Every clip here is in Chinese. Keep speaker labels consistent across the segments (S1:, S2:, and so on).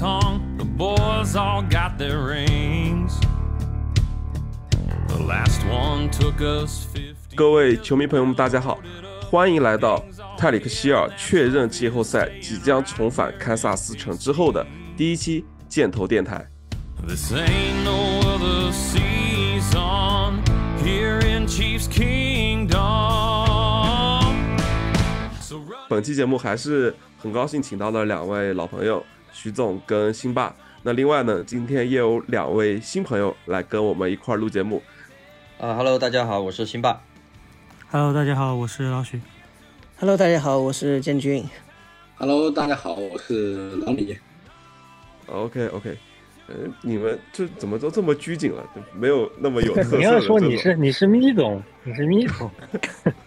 S1: hung, the boys all got their rings. The last one took us 50.
S2: 各位球迷朋友们，大家好，欢迎来到泰里克希尔确认季后赛即将重返堪萨斯城之后的第一期箭头电台。
S1: This ain't no other season here in Chiefs Kingdom. So run
S2: 本期节目还是很高兴请到了两位老朋友徐总跟辛爸。那另外呢，今天也有两位新朋友来跟我们一块儿录节目。
S3: 啊哈喽，大家好，我是辛爸。
S4: Hello，大家好，我是老许。
S5: Hello，大家好，我是建军。
S6: Hello，大家好，我是老李。
S2: OK OK，呃，你们这怎么都这么拘谨了？没有那么有特色
S7: 你要说你是你是咪总，你是咪总，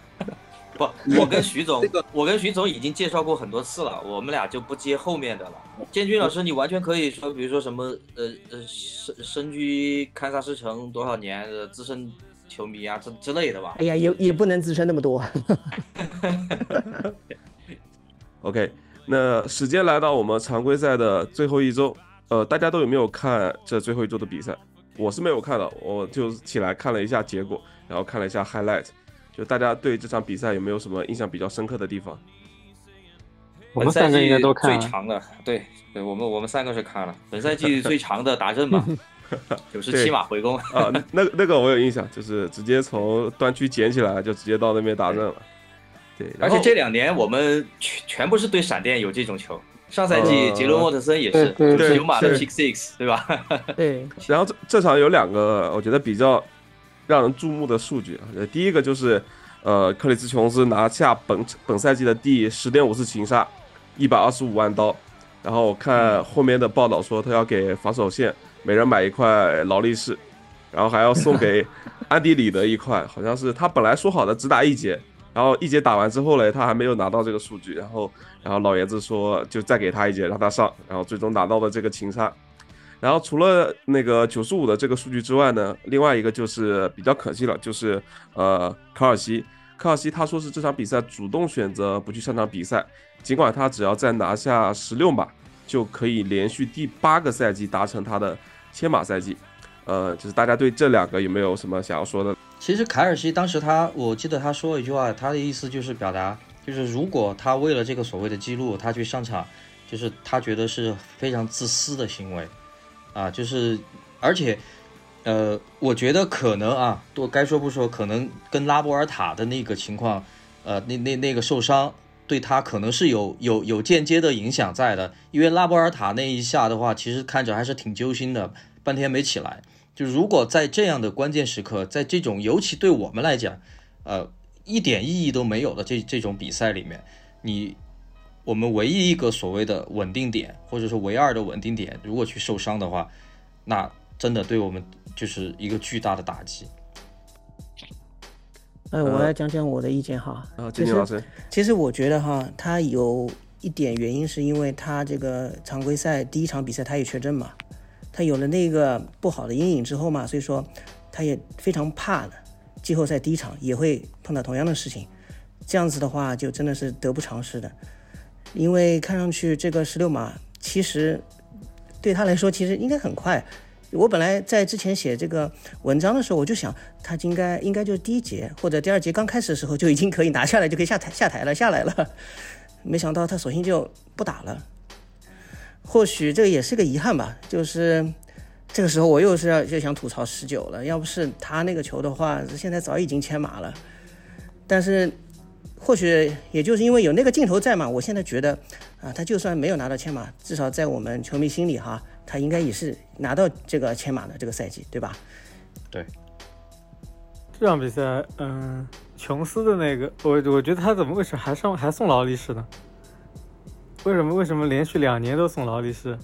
S3: 不，我跟徐总
S6: 这个，
S3: 我跟徐总已经介绍过很多次了，我们俩就不接后面的了。建军老师，你完全可以说，比如说什么，呃呃，身身居堪萨斯城多少年的资深球迷啊之之类的吧
S5: 哎。呀，也也不能资深那么多。
S2: OK，那时间来到我们常规赛的最后一周，呃，大家都有没有看这最后一周的比赛？我是没有看的，我就起来看了一下结果，然后看了一下 highlight。就大家对这场比赛有没有什么印象比较深刻的地方？
S7: 我们三个应该都看了。
S3: 最长的，对对，我们我们三个是看了本赛季最长的达阵嘛，九十七码回攻。
S2: 啊，那那那个我有印象，就是直接从端区捡起来就直接到那边达阵了。对，
S3: 而且这两年我们全全部是对闪电有这种球。上赛季
S2: 呃
S3: 杰伦沃特森也是九十九码的 pick six，对吧？
S5: 对，
S2: 然后这这场有两个我觉得比较让人注目的数据啊，呃第一个就是呃克里斯琼斯拿下本本赛季的第十点五次擒杀，一百二十五万刀。然后我看后面的报道说他要给防守线每人买一块劳力士，然后还要送给 安迪里德一块，好像是他本来说好的只打一节，然后一节打完之后嘞，他还没有拿到这个数据，然后然后老爷子说就再给他一节让他上，然后最终拿到了这个擒杀。然后除了那个九十五的这个数据之外呢，另外一个就是比较可惜了，就是呃卡尔西，卡尔西他说是这场比赛主动选择不去上场比赛，尽管他只要再拿下十六码，就可以连续第八个赛季达成他的千码赛季。呃，就是大家对这两个有没有什么想要说的？
S3: 其实凯尔西当时他，我记得他说了一句话，他的意思就是表达，就是如果他为了这个所谓的记录，他去上场，就是他觉得是非常自私的行为，啊，就是而且，呃，我觉得可能啊，多该说不说，可能跟拉波尔塔的那个情况，呃，那那那个受伤。对他可能是有有有间接的影响在的，因为拉波尔塔那一下的话，其实看着还是挺揪心的，半天没起来。就如果在这样的关键时刻，在这种尤其对我们来讲，呃，一点意义都没有的这这种比赛里面，你我们唯一一个所谓的稳定点，或者说唯二的稳定点，如果去受伤的话，那真的对我们就是一个巨大的打击。
S5: 哎，我来讲讲我的意见哈。
S2: 啊，
S5: 其实
S2: 金金老师，
S5: 其实我觉得哈，他有一点原因是因为他这个常规赛第一场比赛他也缺阵嘛，他有了那个不好的阴影之后嘛，所以说他也非常怕的，季后赛第一场也会碰到同样的事情，这样子的话就真的是得不偿失的，因为看上去这个十六码其实对他来说其实应该很快。我本来在之前写这个文章的时候，我就想他应该应该就是第一节或者第二节刚开始的时候就已经可以拿下来，就可以下台下台了下来了，没想到他索性就不打了。或许这个也是个遗憾吧，就是这个时候我又是要就想吐槽十九了，要不是他那个球的话，现在早已经牵马了。但是或许也就是因为有那个镜头在嘛，我现在觉得啊，他就算没有拿到千马，至少在我们球迷心里哈，他应该也是拿到这个千马的这个赛季，对吧？
S4: 对这场比赛，嗯，琼斯的那个，我我觉得他怎么为什么还上还送劳力士呢？为什么为什么连续两年都送劳力士？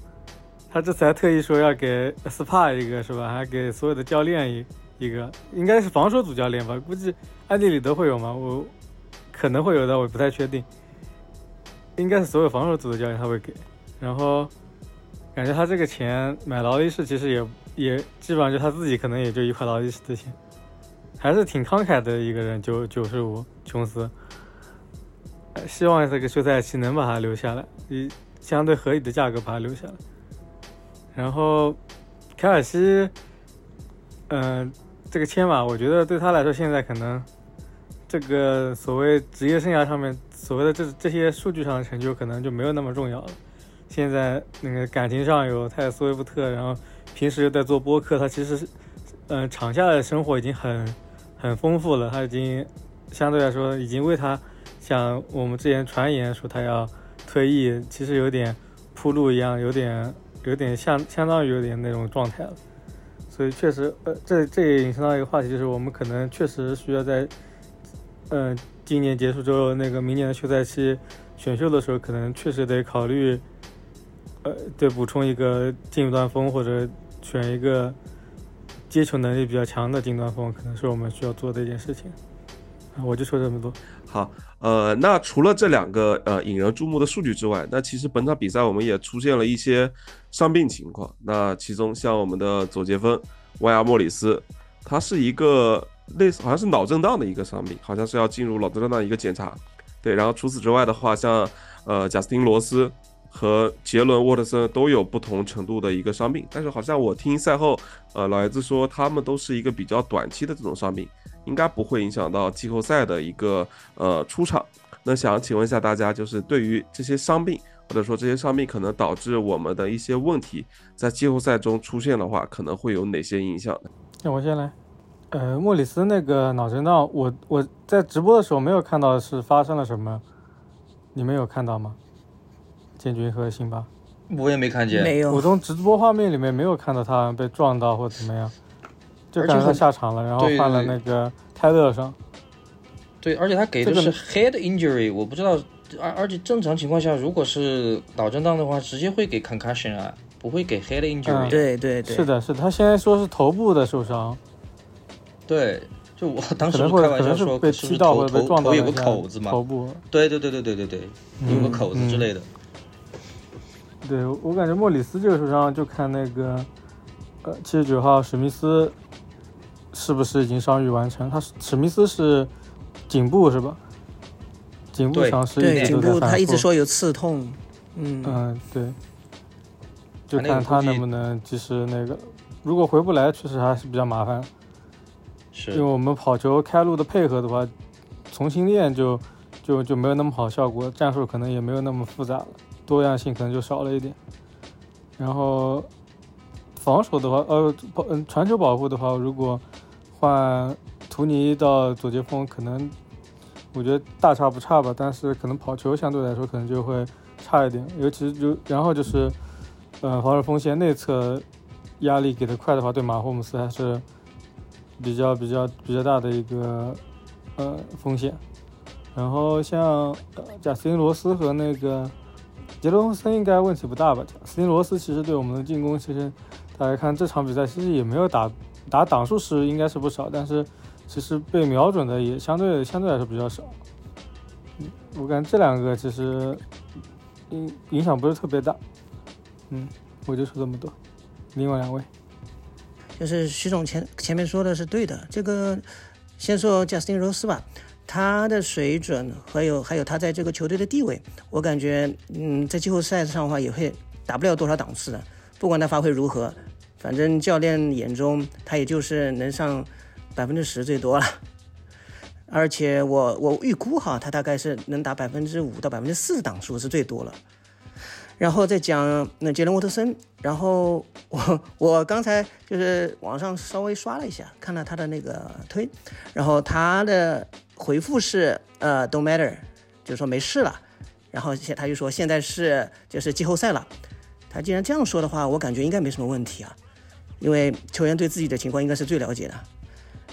S4: 他这次还特意说要给 SPA 一个是吧？还给所有的教练一一个，应该是防守组教练吧？估计安迪里德会有吗？我可能会有的，我不太确定。应该是所有防守组的教练他会给，然后感觉他这个钱买劳力士其实也也基本上就他自己可能也就一块劳力士的钱，还是挺慷慨的一个人，九九十五琼斯。希望这个休赛期能把他留下来，以相对合理的价格把他留下来。然后凯尔西，嗯、这个签码，我觉得对他来说现在可能这个所谓职业生涯上面所谓的这这些数据上的成就可能就没有那么重要了。现在那个感情上有泰斯威夫特，然后平时又在做播客，他其实，嗯、场下的生活已经很很丰富了，他已经相对来说已经为他像我们之前传言说他要退役，其实有点铺路一样，有点有点相相当于有点那种状态了。所以确实，呃，这这也引申到一个话题，就是我们可能确实需要在，嗯、今年结束之后，那个明年的休赛期选秀的时候，可能确实得考虑，呃，对，补充一个近端锋或者选一个接球能力比较强的近端锋，可能是我们需要做的一件事情。啊我就说这么多。
S2: 好，呃，那除了这两个呃引人注目的数据之外，那其实本场比赛我们也出现了一些伤病情况。那其中像我们的左杰芬、万亚莫里斯，他是一个类似好像是脑震荡的一个伤病，好像是要进入脑震荡的一个检查。对，然后除此之外的话，像呃贾斯汀罗斯和杰伦沃特森都有不同程度的一个伤病，但是好像我听赛后呃老爷子说他们都是一个比较短期的这种伤病。应该不会影响到季后赛的一个呃出场。那想请问一下大家，就是对于这些伤病，或者说这些伤病可能导致我们的一些问题在季后赛中出现的话，可能会有哪些影响呢？
S4: 那我先来。呃，莫里斯那个脑震荡，我我在直播的时候没有看到是发生了什么，你们有看到吗？建军和辛巴，
S3: 我也没看见。
S5: 没有
S4: 我，从直播画面里面没有看到他被撞到或怎么样，就感觉他下场了，然后换了那个泰勒上。
S3: 对，而且他给的是 head injury，我不知道，而而且正常情况下，如果是脑震荡的话，直接会给 concussion 啊，不会给 head injury
S5: 对对对，
S4: 是的，是的，他现在说是头部的受伤，
S3: 对，就我当时
S4: 可能
S3: 不
S4: 或者可能
S3: 是开玩笑说，
S4: 被
S3: 是不是
S4: 踢到或者被
S3: 头头头有个口子嘛？
S4: 头部。
S3: 对对对对对对对，有个
S4: 嗯
S3: 口子之类的。
S4: 对我感觉莫里斯这个受伤，就看那个呃七十九号史密斯是不是已经伤愈完成。他是史密斯是颈部是吧？颈部伤势一
S5: 对颈部他一直说有刺痛，嗯，
S4: 嗯，对，就看他能不能及时那个。如果回不来，确实还是比较麻烦，因为，我们跑球开路的配合的话，重新练就就就没有那么好效果，战术可能也没有那么复杂了，多样性可能就少了一点。然后防守的话，呃，保嗯传球保护的话，如果换图尼到左接锋，可能我觉得大差不差吧，但是可能跑球相对来说可能就会差一点，尤其是就然后就是，呃，防守锋线内侧压力给的快的话，对马霍姆斯还是比较比较比较大的一个呃风险。然后像贾斯汀罗斯和那个杰伦森应该问题不大吧？贾斯汀罗斯其实对我们的进攻，其实大家看这场比赛其实也没有打打挡数是应该是不少，但是其实被瞄准的也相对相对来说比较少。嗯，我感觉这两个其实影影响不是特别大。嗯，我就说这么多。另外两位，
S5: 就是徐总前前面说的是对的。这个先说贾斯汀罗斯吧，他的水准还有还有他在这个球队的地位，我感觉嗯，在季后赛上的话也会打不了多少档次的。不管他发挥如何，反正教练眼中他也就是能上百分之十最多了。而且我我预估哈，他大概是能打百分之五到百分之四的档数是最多了。然后再讲那杰伦沃特森，然后我 我刚才就是网上稍微刷了一下，看了他的那个推，然后他的回复是呃 don't matter，就是说没事了，然后现他就说现在是就是季后赛了，他既然这样说的话，我感觉应该没什么问题啊，因为球员对自己的情况应该是最了解的。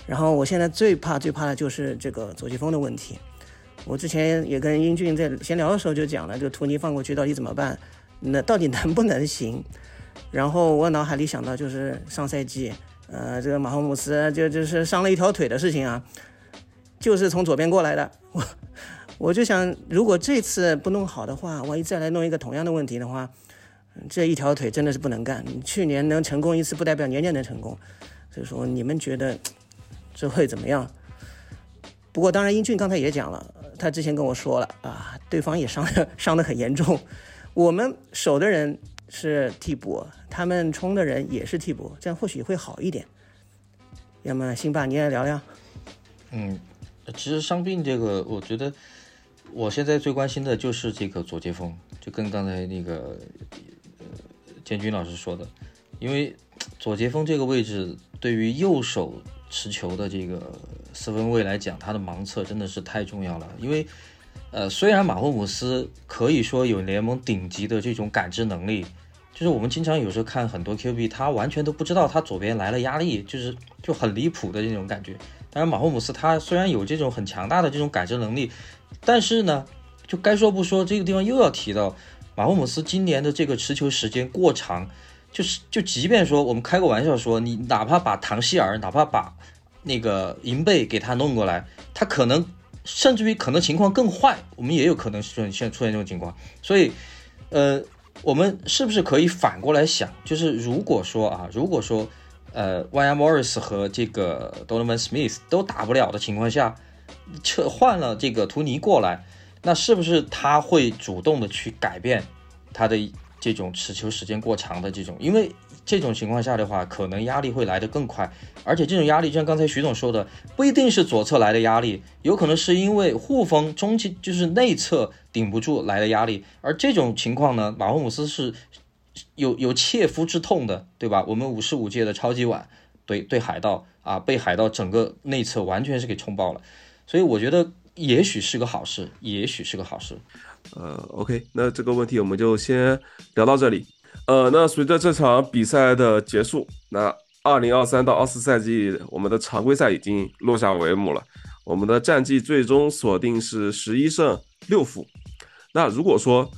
S5: 然后我现在最怕最怕的就是这个左击风的问题。我之前也跟英俊在闲聊的时候就讲了，这个图尼放过去到底怎么办？那到底能不能行？然后我脑海里想到就是上赛季，呃，这个马霍姆斯就就是伤了一条腿的事情啊，就是从左边过来的。我我就想，如果这次不弄好的话，万一再来弄一个同样的问题的话，这一条腿真的是不能干。去年能成功一次，不代表年年能成功。所以说，你们觉得这会怎么样？不过当然，英俊刚才也讲了，他之前跟我说了啊，对方也伤伤得很严重，我们守的人是替补，他们冲的人也是替补，这样或许会好一点。要么辛巴你也聊聊。
S3: 嗯，其实伤病这个，我觉得我现在最关心的就是这个左接锋，就跟刚才那个呃建军老师说的，因为左接锋这个位置对于右手持球的这个四分卫来讲，他的盲测真的是太重要了。因为呃，虽然马霍姆斯可以说有联盟顶级的这种感知能力，就是我们经常有时候看很多 QB，他完全都不知道他左边来了压力，就是就很离谱的这种感觉。当然，马霍姆斯他虽然有这种很强大的这种感知能力，但是呢，就该说不说，这个地方又要提到马霍姆斯今年的这个持球时间过长，就是就即便说我们开个玩笑说，你哪怕把唐希尔，哪怕把那个银贝给他弄过来，他可能甚至于可能情况更坏，我们也有可能出现出现这种情况。所以，呃，我们是不是可以反过来想，就是如果说啊，如果说呃，Y.M. Morris 和这个 Donovan Smith 都打不了的情况下，撤换了这个图尼过来，那是不是他会主动的去改变他的这种持球时间过长的这种？因为这种情况下的话，可能压力会来得更快，而且这种压力，就像刚才徐总说的，不一定是左侧来的压力，有可能是因为护锋中期就是内侧顶不住来的压力，而这种情况呢，马霍姆斯是。有有切肤之痛的，对吧？我们五十五届的超级碗对对海盗啊，被海盗整个内侧完全是给冲爆了，所以我觉得也许是个好事，也许是个好事。
S2: 呃，OK，那这个问题我们就先聊到这里。呃，那随着这场比赛的结束，那二零二三到二四赛季我们的常规赛已经落下帷幕了，我们的战绩最终锁定是十一胜六负。那如果说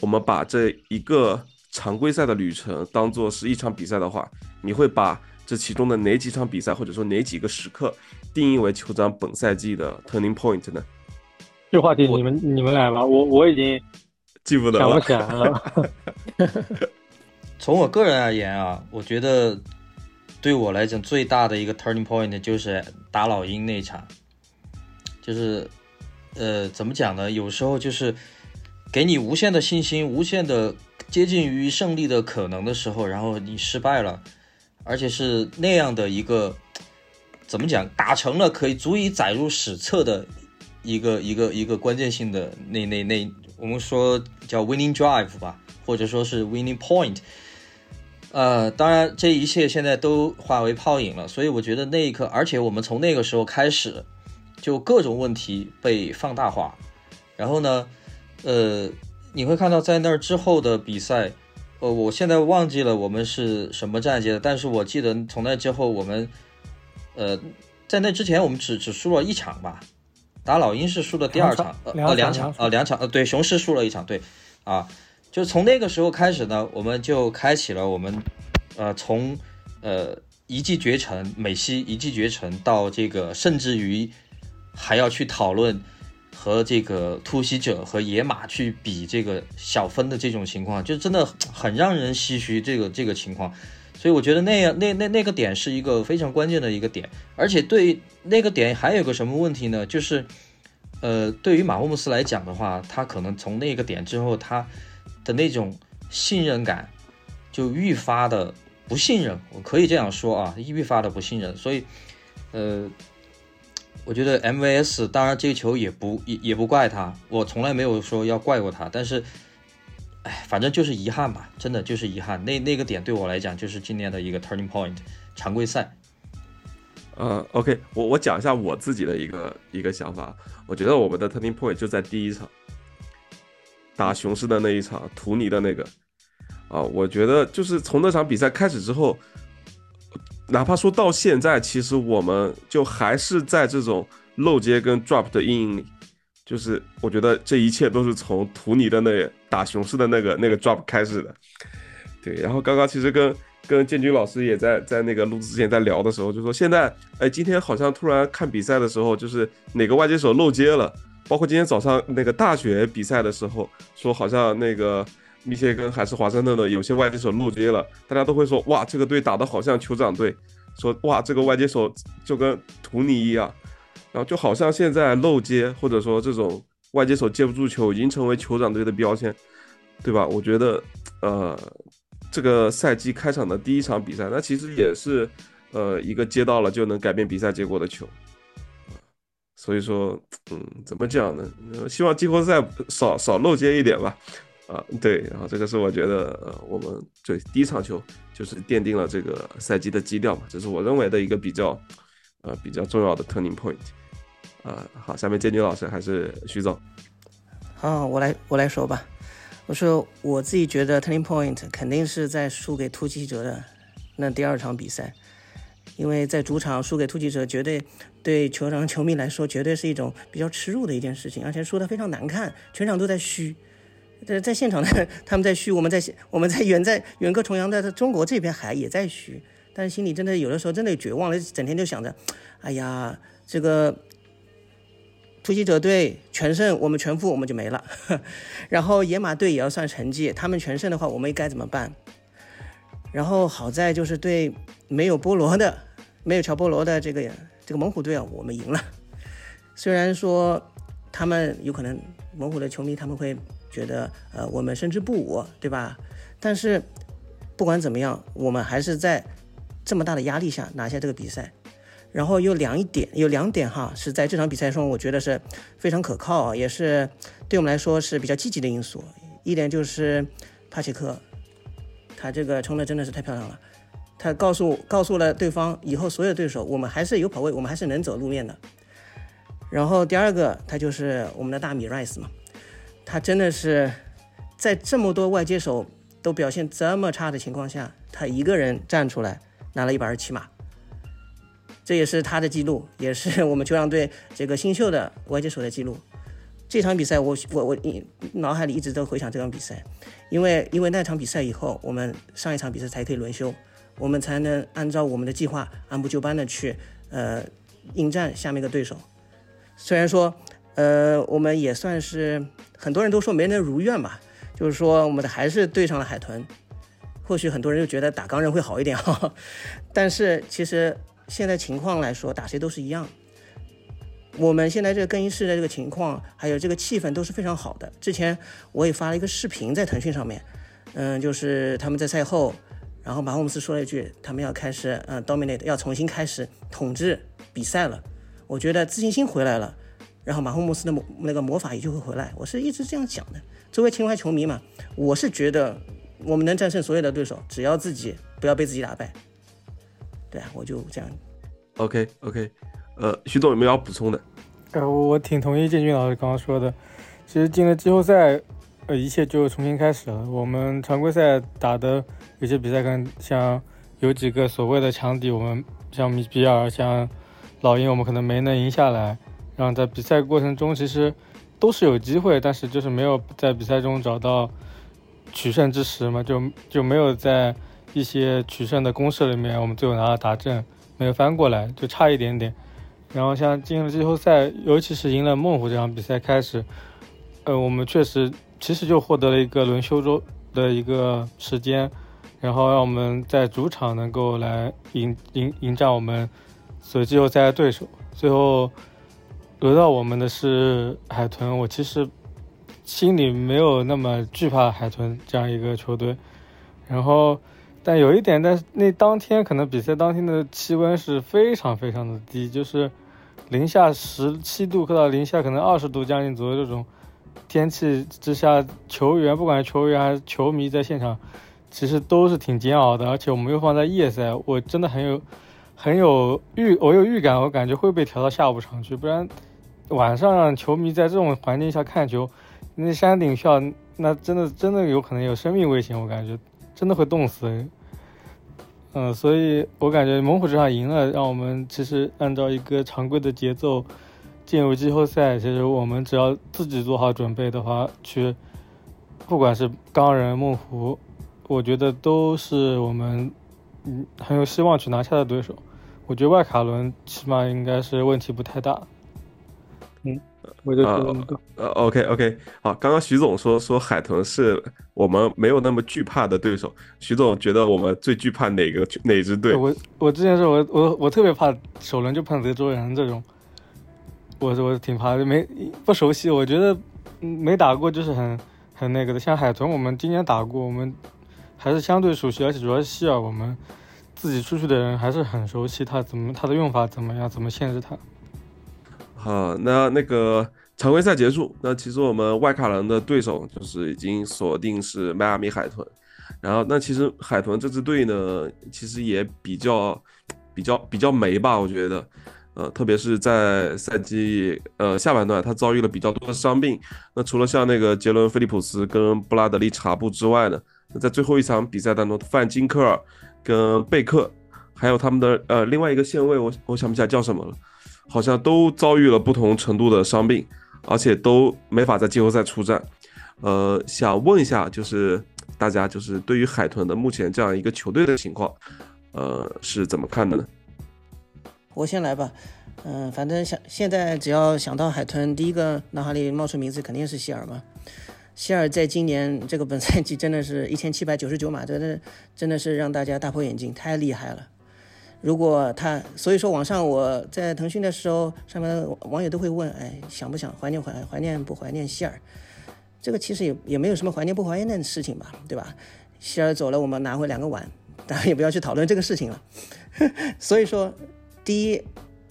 S2: 我们把这一个常规赛的旅程当做是一场比赛的话，你会把这其中的哪几场比赛，或者说哪几个时刻，定义为酋长本赛季的 turning point 呢？
S7: 这话题你们你们来吧，我我已经
S2: 记不得
S7: 想不起来了。
S3: 从我个人而言啊，我觉得对我来讲最大的一个 turning point 就是打老鹰那场，就是呃怎么讲呢？有时候就是给你无限的信心，无限的。接近于胜利的可能的时候，然后你失败了，而且是那样的一个怎么讲，打成了可以足以载入史册的一个一个一个关键性的那那那，我们说叫 winning drive 吧，或者说是 winning point。呃，当然这一切现在都化为泡影了，所以我觉得那一刻，而且我们从那个时候开始，就各种问题被放大化，然后呢，呃。你会看到在那儿之后的比赛，呃，我现在忘记了我们是什么战绩了，但是我记得从那之后我们，呃，在那之前我们只只输了一场吧，打老鹰是输的第二场，呃，两场，呃，两场，呃，对，雄狮输了一场，对，啊，就从那个时候开始呢，我们就开启了我们，呃，从呃一骑绝尘，美西一骑绝尘到这个，甚至于还要去讨论。和这个突袭者和野马去比这个小分的这种情况，就真的很让人唏嘘。这个这个情况，所以我觉得那样那那那个点是一个非常关键的一个点。而且对那个点还有个什么问题呢？就是，呃，对于马霍姆斯来讲的话，他可能从那个点之后，他的那种信任感就愈发的不信任。我可以这样说啊，愈发的不信任。所以，呃。我觉得 MVS 当然这个球也不也也不怪他，我从来没有说要怪过他，但是，哎，反正就是遗憾吧，真的就是遗憾。那那个点对我来讲就是今年的一个 turning point，常规赛。
S2: 呃，OK，我我讲一下我自己的一个一个想法，我觉得我们的 turning point 就在第一场打雄狮的那一场，图尼的那个，啊，我觉得就是从那场比赛开始之后。哪怕说到现在，其实我们就还是在这种漏接跟 drop 的阴影里。就是我觉得这一切都是从图尼的那打雄狮的那个那个 drop 开始的。对，然后刚刚其实跟跟建军老师也在在那个录制之前在聊的时候，就说现在哎，今天好像突然看比赛的时候，就是哪个外接手漏接了，包括今天早上那个大学比赛的时候，说好像那个。密歇根还是华盛顿的有些外接手漏接了，大家都会说哇，这个队打的好像酋长队，说哇，这个外接手就跟图尼一样。然后就好像现在漏接或者说这种外接手接不住球，已经成为酋长队的标签，对吧？我觉得，呃，这个赛季开场的第一场比赛，那其实也是，呃，一个接到了就能改变比赛结果的球。所以说，嗯，怎么讲呢？希望季后赛少少漏接一点吧。啊，对，然后这个是我觉得，呃，我们对第一场球就是奠定了这个赛季的基调嘛，这是我认为的一个比较，呃，比较重要的 turning point。啊，好，下面建军老师还是徐总。
S5: 好，我来我来说吧。我说我自己觉得 turning point 肯定是在输给突击者的那第二场比赛，因为在主场输给突击者，绝对对球场球迷来说，绝对是一种比较耻辱的一件事情，而且输得非常难看，全场都在嘘。在在现场呢，他们在嘘，我们在我们在远在远隔重洋的中国这边还也在嘘，但是心里真的有的时候真的绝望了，整天就想着，哎呀，这个突击者队全胜，我们全负，我们就没了。然后野马队也要算成绩，他们全胜的话，我们该怎么办？然后好在就是对没有菠萝的，没有乔菠萝的这个这个猛虎队啊，我们赢了。虽然说他们有可能猛虎的球迷他们会。觉得呃我们胜之不武，对吧？但是不管怎么样，我们还是在这么大的压力下拿下这个比赛。然后有两一点，有两点哈，是在这场比赛中我觉得是非常可靠，也是对我们来说是比较积极的因素。一点就是帕切克，他这个冲的真的是太漂亮了，他告诉告诉了对方以后所有对手，我们还是有跑位，我们还是能走路面的。然后第二个，他就是我们的大米 Rice 嘛。他真的是在这么多外接手都表现这么差的情况下，他一个人站出来拿了一百二十七码，这也是他的记录，也是我们球场队这个新秀的外接手的记录。这场比赛，我我我脑海里一直都回想这场比赛，因为因为那场比赛以后，我们上一场比赛才可以轮休，我们才能按照我们的计划按部就班的去呃应战下面的对手。虽然说呃我们也算是。很多人都说没能如愿吧，就是说我们的还是对上了海豚，或许很多人就觉得打钢人会好一点哈，但是其实现在情况来说，打谁都是一样。我们现在这个更衣室的这个情况，还有这个气氛都是非常好的。之前我也发了一个视频在腾讯上面，嗯，就是他们在赛后，然后马霍姆斯说了一句，他们要开始嗯 dominate，要重新开始统治比赛了。我觉得自信心回来了。然后马霍姆斯的魔那个魔法也就会回来，我是一直这样讲的。作为情怀球迷嘛，我是觉得我们能战胜所有的对手，只要自己不要被自己打败。对啊，我就这样。
S2: OK OK，呃，徐总有没有要补充的？
S4: 呃，我挺同意建军老师刚刚说的。其实进了季后赛，呃，一切就重新开始了。我们常规赛打的有些比赛，跟像有几个所谓的强敌，我们像米比尔、像老鹰，我们可能没能赢下来。然后在比赛过程中，其实都是有机会，但是就是没有在比赛中找到取胜之时嘛，就就没有在一些取胜的攻势里面，我们最后拿到达阵，没有翻过来，就差一点点。然后像进了季后赛，尤其是赢了孟虎这场比赛开始，呃，我们确实其实就获得了一个轮休周的一个时间，然后让我们在主场能够来迎迎迎战我们所季后赛的对手，最后。轮到我们的是海豚，我其实心里没有那么惧怕海豚这样一个球队。然后，但有一点，但是那当天可能比赛当天的气温是非常非常的低，就是零下十七度，到零下可能二十度将近左右这种天气之下，球员不管是球员还是球迷在现场，其实都是挺煎熬的。而且我们又放在夜赛，我真的很有很有预，我有预感，我感觉会被调到下午场去，不然。晚上让球迷在这种环境下看球，那山顶票那真的真的有可能有生命危险，我感觉真的会冻死。嗯，所以我感觉猛虎这场赢了，让我们其实按照一个常规的节奏进入季后赛。其实我们只要自己做好准备的话，去不管是钢人、猛虎，我觉得都是我们嗯很有希望去拿下的对手。我觉得外卡轮起码应该是问题不太大。嗯，我就觉得
S2: 呃，OK OK，好，刚刚徐总说说海豚是我们没有那么惧怕的对手，徐总觉得我们最惧怕哪个哪支队？
S4: 我我之前说我我我特别怕首轮就碰德州人这种，我我挺怕的，没不熟悉，我觉得嗯没打过就是很很那个的。像海豚，我们今年打过，我们还是相对熟悉，而且主要是希尔，我们自己出去的人还是很熟悉他怎么他的用法怎么样，怎么限制它。
S2: 好，那那个常规赛结束，那其实我们外卡人的对手就是已经锁定是迈阿密海豚，然后那其实海豚这支队呢，其实也比较比较比较霉吧，我觉得，呃，特别是在赛季呃下半段，他遭遇了比较多的伤病。那除了像那个杰伦·菲利普斯跟布拉德利·查布之外呢，那在最后一场比赛当中，范金克尔跟贝克，还有他们的呃另外一个线位，我我想不起来叫什么了。好像都遭遇了不同程度的伤病，而且都没法在季后赛出战。呃，想问一下，就是大家就是对于海豚的目前这样一个球队的情况，呃，是怎么看的呢？
S5: 我先来吧。嗯，反正想现在只要想到海豚，第一个脑海里冒出名字肯定是希尔嘛。希尔在今年这个本赛季真的是一千七百九十九码，真的真的是让大家大破眼镜，太厉害了。如果他，所以说网上我在腾讯的时候，上面网友都会问，哎，想不想怀念怀怀念不怀念希尔？这个其实也也没有什么怀念不怀念的事情吧，对吧？希尔走了，我们拿回两个碗，当然也不要去讨论这个事情了。所以说，第一，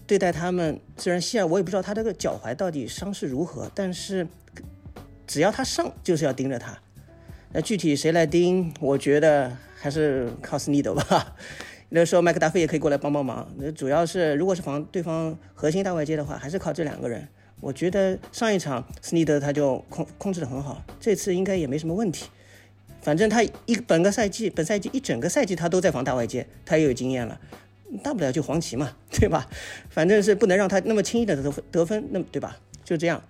S5: 对待他们，虽然希尔我也不知道他这个脚踝到底伤势如何，但是只要他上，就是要盯着他。那具体谁来盯，我觉得还是靠斯尼德吧。那时候麦克达菲也可以过来帮帮忙。那主要是，如果是防对方核心大外接的话，还是靠这两个人。我觉得上一场斯尼德他就控控制的很好，这次应该也没什么问题。反正他一本个赛季，本赛季一整个赛季他都在防大外接，他也有经验了。大不了就黄旗嘛，对吧？反正是不能让他那么轻易的得分得分，那么对吧？就这样。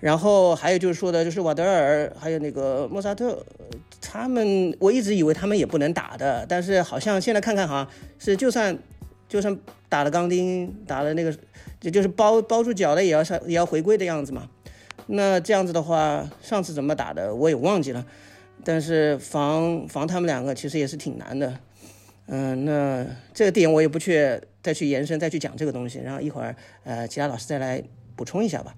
S5: 然后还有就是说的，就是瓦德尔还有那个莫扎特，他们我一直以为他们也不能打的，但是好像现在看看哈，是就算就算打了钢钉，打了那个就就是包包住脚的，也要上也要回归的样子嘛。那这样子的话，上次怎么打的我也忘记了，但是防防他们两个其实也是挺难的。嗯，那这个点我也不去再去延伸再去讲这个东西，然后一会儿呃其他老师再来补充一下吧。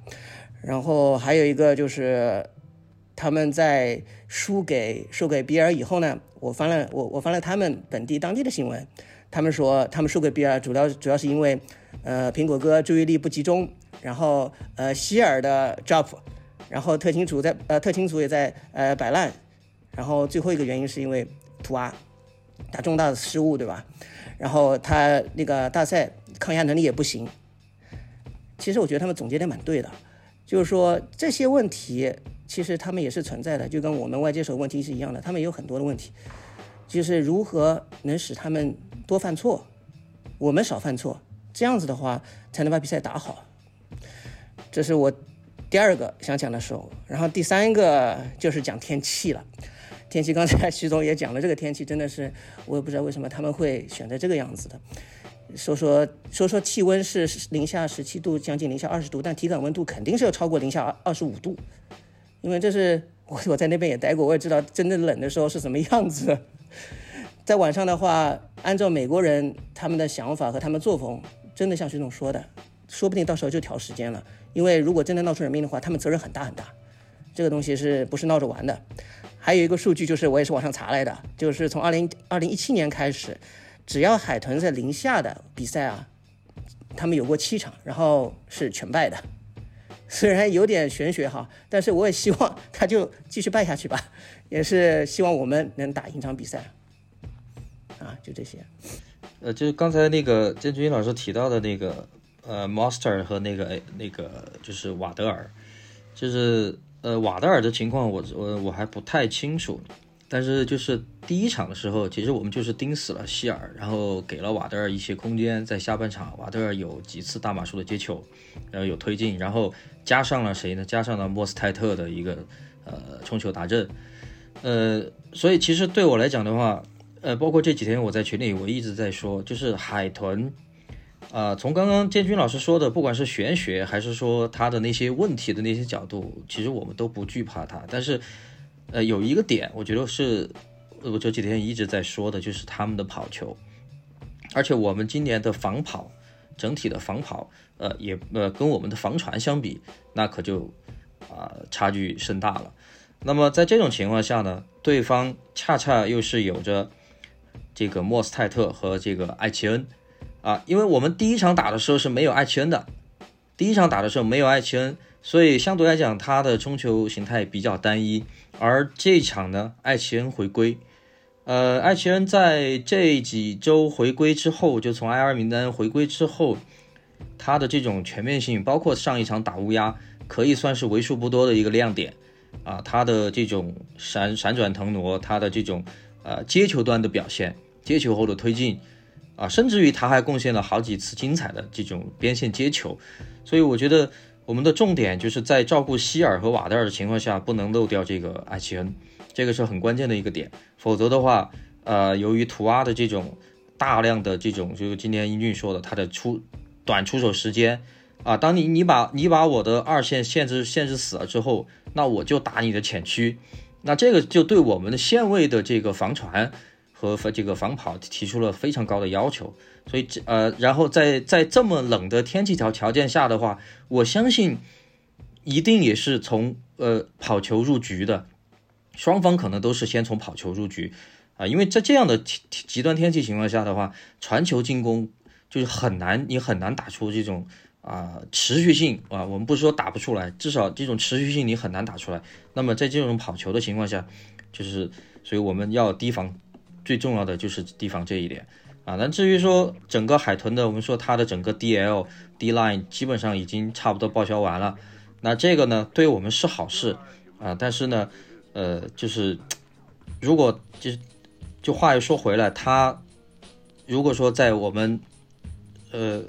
S5: 然后还有一个就是，他们在输给输给比尔以后呢，我翻了我我翻了他们本地当地的新闻，他们说他们输给比尔主要主要是因为，呃苹果哥注意力不集中，然后呃希尔的 drop，然后特勤组在呃特勤组也在呃摆烂，然后最后一个原因是因为图阿打重大的失误对吧？然后他那个大赛抗压能力也不行。其实我觉得他们总结的蛮对的。就是说这些问题其实他们也是存在的，就跟我们外接手问题是一样的，他们也有很多的问题，就是如何能使他们多犯错，我们少犯错，这样子的话才能把比赛打好。这是我第二个想讲的时候，然后第三个就是讲天气了。天气刚才徐总也讲了，这个天气真的是我也不知道为什么他们会选择这个样子的。说说说说气温是零下十七度，将近零下二十度，但体感温度肯定是要超过零下二十五度，因为这是我我在那边也待过，我也知道真正冷的时候是什么样子。在晚上的话，按照美国人他们的想法和他们作风，真的像徐总说的，说不定到时候就调时间了。因为如果真的闹出人命的话，他们责任很大很大，这个东西是不是闹着玩的？还有一个数据就是我也是网上查来的，就是从二零二零一七年开始。只要海豚在零下的比赛啊，他们有过七场，然后是全败的。虽然有点玄学哈，但是我也希望他就继续败下去吧，也是希望我们能打赢场比赛。啊，就这些。
S3: 呃，就是刚才那个郑军老师提到的那个呃，Monster 和那个那个就是瓦德尔，就是呃瓦德尔的情况，我我我还不太清楚。但是就是第一场的时候，其实我们就是盯死了希尔，然后给了瓦德尔一些空间。在下半场，瓦德尔有几次大码数的接球，然后有推进，然后加上了谁呢？加上了莫斯泰特的一个呃冲球打阵。呃，所以其实对我来讲的话，呃，包括这几天我在群里我一直在说，就是海豚，啊，从刚刚建军老师说的，不管是玄学还是说他的那些问题的那些角度，其实我们都不惧怕他，但是。呃，有一个点，我觉得是我这几天一直在说的，就是他们的跑球，而且我们今年的防跑整体的防跑，呃，也呃跟我们的防传相比，那可就啊、差距甚大了。那么在这种情况下呢，对方恰恰又是有着这个莫斯泰特和这个艾奇恩啊，因为我们第一场打的时候是没有艾奇恩的，第一场打的时候没有艾奇恩，所以相对来讲他的冲球形态比较单一。而这一场呢，艾奇恩回归，呃，艾奇恩在这几周回归之后，就从 IR 名单回归之后，他的这种全面性，包括上一场打乌鸦，可以算是为数不多的一个亮点啊。他的这种闪闪转腾挪，他的这种呃接球端的表现，接球后的推进啊，甚至于他还贡献了好几次精彩的这种边线接球。所以我觉得我们的重点就是在照顾希尔和瓦德尔的情况下，不能漏掉这个艾奇恩，这个是很关键的一个点。否则的话，呃，由于图阿的这种大量的这种，就是今天英俊说的，他的出短出手时间啊，当你你把你把我的二线限制限制死了之后，那我就打你的前区，那这个就对我们的线位的这个防传和这个防跑提出了非常高的要求。所以这呃，然后在在这么冷的天气条条件下的话，我相信一定也是从呃跑球入局的，双方可能都是先从跑球入局啊，因为在这样的极极端天气情况下的话，传球进攻就是很难，你很难打出这种啊、持续性啊，我们不是说打不出来，至少这种持续性你很难打出来。那么在这种跑球的情况下，就是所以我们要提防，最重要的就是提防这一点。啊，那至于说整个海豚的，我们说它的整个 DL D line 基本上已经差不多报销完了，那这个呢，对我们是好事啊，但是呢，呃，就是如果就是就话又说回来，他如果说在我们呃。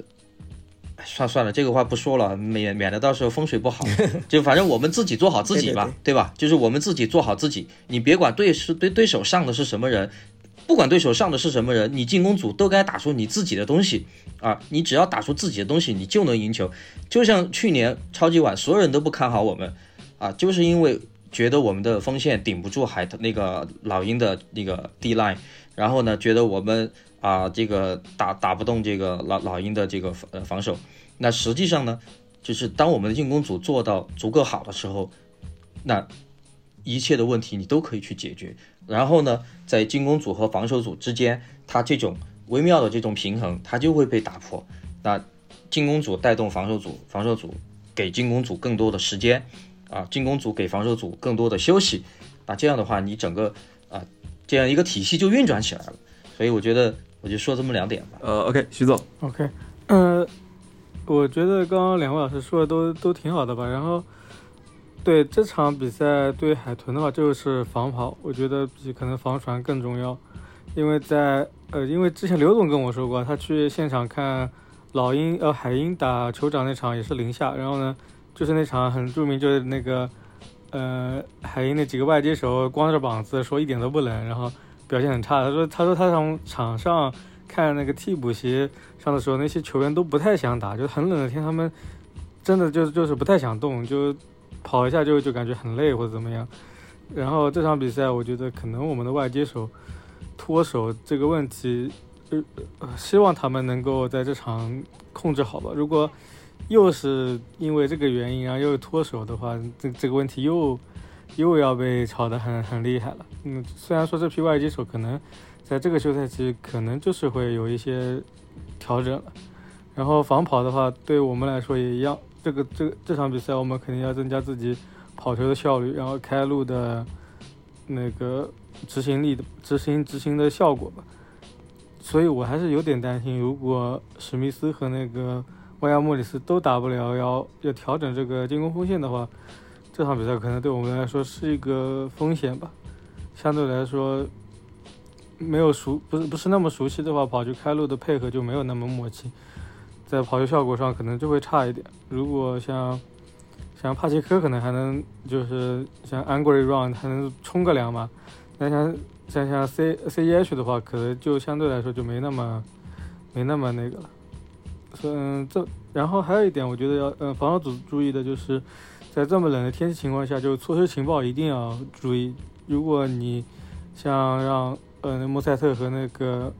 S3: 算算了，这个话不说了，免免得到时候风水不好。就反正我们自己做好自己吧，
S5: 对对
S3: 吧？就是我们自己做好自己，你别管对是对对手上的是什么人，不管对手上的是什么人，你进攻组都该打出你自己的东西啊！你只要打出自己的东西，你就能赢球。就像去年超级碗，所有人都不看好我们啊，就是因为觉得我们的锋线顶不住海那个老鹰的那个 D line，然后呢，觉得我们啊这个打打不动这个老老鹰的这个呃防守。那实际上呢，就是当我们的进攻组做到足够好的时候，那一切的问题你都可以去解决。然后呢，在进攻组和防守组之间，它这种微妙的这种平衡，它就会被打破。那进攻组带动防守组，防守组给进攻组更多的时间，啊，进攻组给防守组更多的休息，那这样的话，你整个啊这样一个体系就运转起来了。所以我觉得，我就说这么两点吧。
S2: 呃，OK，徐总
S4: ，OK，呃，我觉得刚刚两位老师说的都都挺好的吧。然后，对这场比赛对海豚的话，就是防跑，我觉得比可能防传更重要，因为在呃，因为之前刘总跟我说过，他去现场看老鹰呃海鹰打酋长那场也是零下，然后呢，就是那场很著名，就是那个呃海鹰那几个外接手光着膀子说一点都不冷，然后表现很差。他说他说他从场上看那个替补席上的时候，那些球员都不太想打，就很冷的天，他们真的就就是不太想动，就跑一下就就感觉很累或者怎么样。然后这场比赛，我觉得可能我们的外接手脱手这个问题，呃，希望他们能够在这场控制好吧。如果又是因为这个原因，然后又脱手的话，这这个问题又又要被炒得很很厉害了。嗯，虽然说这批外接手可能在这个休赛期可能就是会有一些调整了，然后防跑的话，对我们来说也一样。这个这这场比赛，我们肯定要增加自己跑球的效率，然后开路的那个执行力的执行执行的效果吧。所以我还是有点担心，如果史密斯和那个万亚莫里斯都打不了，要要调整这个进攻锋线的话，这场比赛可能对我们来说是一个风险吧。相对来说，没有熟不是不是那么熟悉的话，跑去开路的配合就没有那么默契，在跑球效果上可能就会差一点。如果像像帕切科可能还能就是像 Angry Run 还能冲个两码，那像像像 C C E H 的话，可能就相对来说就没那么没那么那个了。嗯，这然后还有一点，我觉得要呃防守组注意的就是，在这么冷的天气情况下，就措施情报一定要注意。如果你像让呃那莫塞特和那个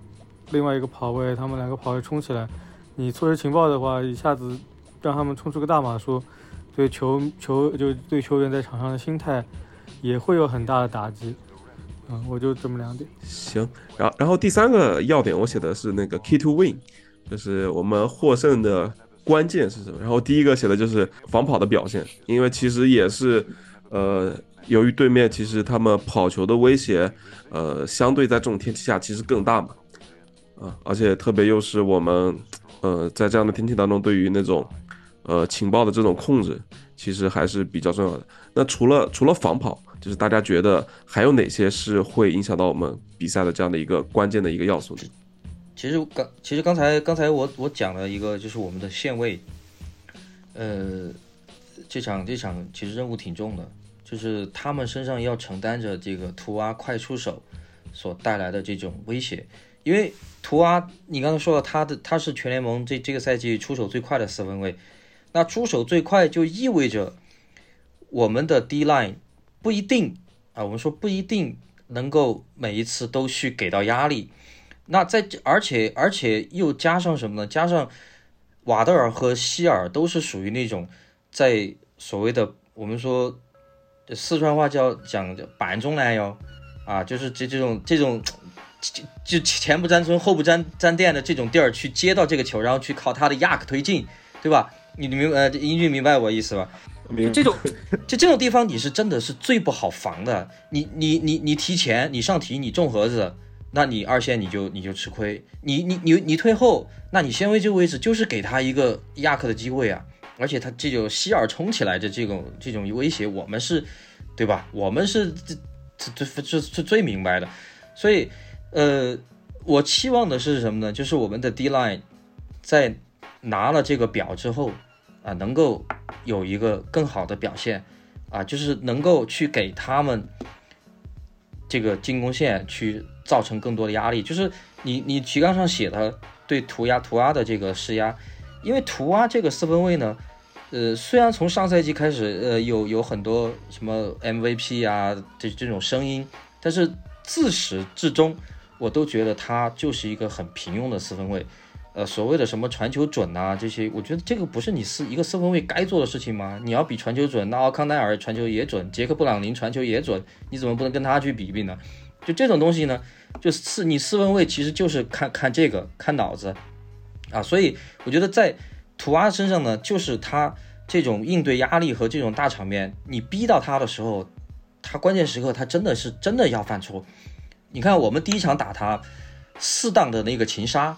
S4: 另外一个跑位，他们两个跑位冲起来，你错失情报的话，一下子让他们冲出个大码数，对球球就对球员在场上的心态也会有很大的打击。嗯，我就这么两点。
S2: 行，然后然后第三个要点我写的是那个 key to win，就是我们获胜的关键是什么？然后第一个写的就是防跑的表现，因为其实也是，呃，由于对面其实他们跑球的威胁，呃，相对在这种天气下其实更大嘛，啊，而且特别又是我们，呃，在这样的天气当中，对于那种，呃，情报的这种控制，其实还是比较重要的。那除了除了防跑，就是大家觉得还有哪些是会影响到我们比赛的这样的一个关键的一个要素呢？
S3: 其实刚其实刚才刚才我我讲了一个就是我们的线位，呃，这场这场其实任务挺重的，就是他们身上要承担着这个图啊快出手所带来的这种威胁，因为图阿你刚才说了他的他是全联盟这这个赛季出手最快的四分卫，那出手最快就意味着我们的 D line 不一定啊，我们说不一定能够每一次都去给到压力。那在而且而且又加上什么呢？加上瓦德尔和希尔都是属于那种在所谓的我们说四川话叫讲板中拦腰啊，就是这这种这种就前不沾村后不沾沾店的这种地儿去接到这个球，然后去靠他的亚克推进，对吧？你明呃英俊明白我意思吧？这种就这种地方你是真的是最不好防的。你你你你提前你上提你中盒子。那你二线你就你就吃亏，你你你你退后，那你先位这个位置就是给他一个亚克的机会啊，而且他这种希尔冲起来的这种这种威胁，我们是，对吧？我们是这这这这是最明白的，所以呃，我期望的是什么呢？就是我们的 D line 在拿了这个表之后啊，能够有一个更好的表现啊，就是能够去给他们这个进攻线去。造成更多的压力，就是你你提纲上写的对涂鸦涂鸦的这个施压，因为涂鸦这个四分卫呢，呃，虽然从上赛季开始，呃，有有很多什么 MVP 啊这这种声音，但是自始至终，我都觉得他就是一个很平庸的四分卫，呃，所谓的什么传球准啊这些，我觉得这个不是你四一个四分卫该做的事情吗？你要比传球准，那奥康奈尔传球也准，杰克布朗林传球也准，你怎么不能跟他去比比呢？就这种东西呢？就四，你四分卫其实就是看看这个看脑子啊，所以我觉得在图阿身上呢，就是他这种应对压力和这种大场面，你逼到他的时候，他关键时刻他真的是真的要犯错。你看我们第一场打他适当的那个擒杀，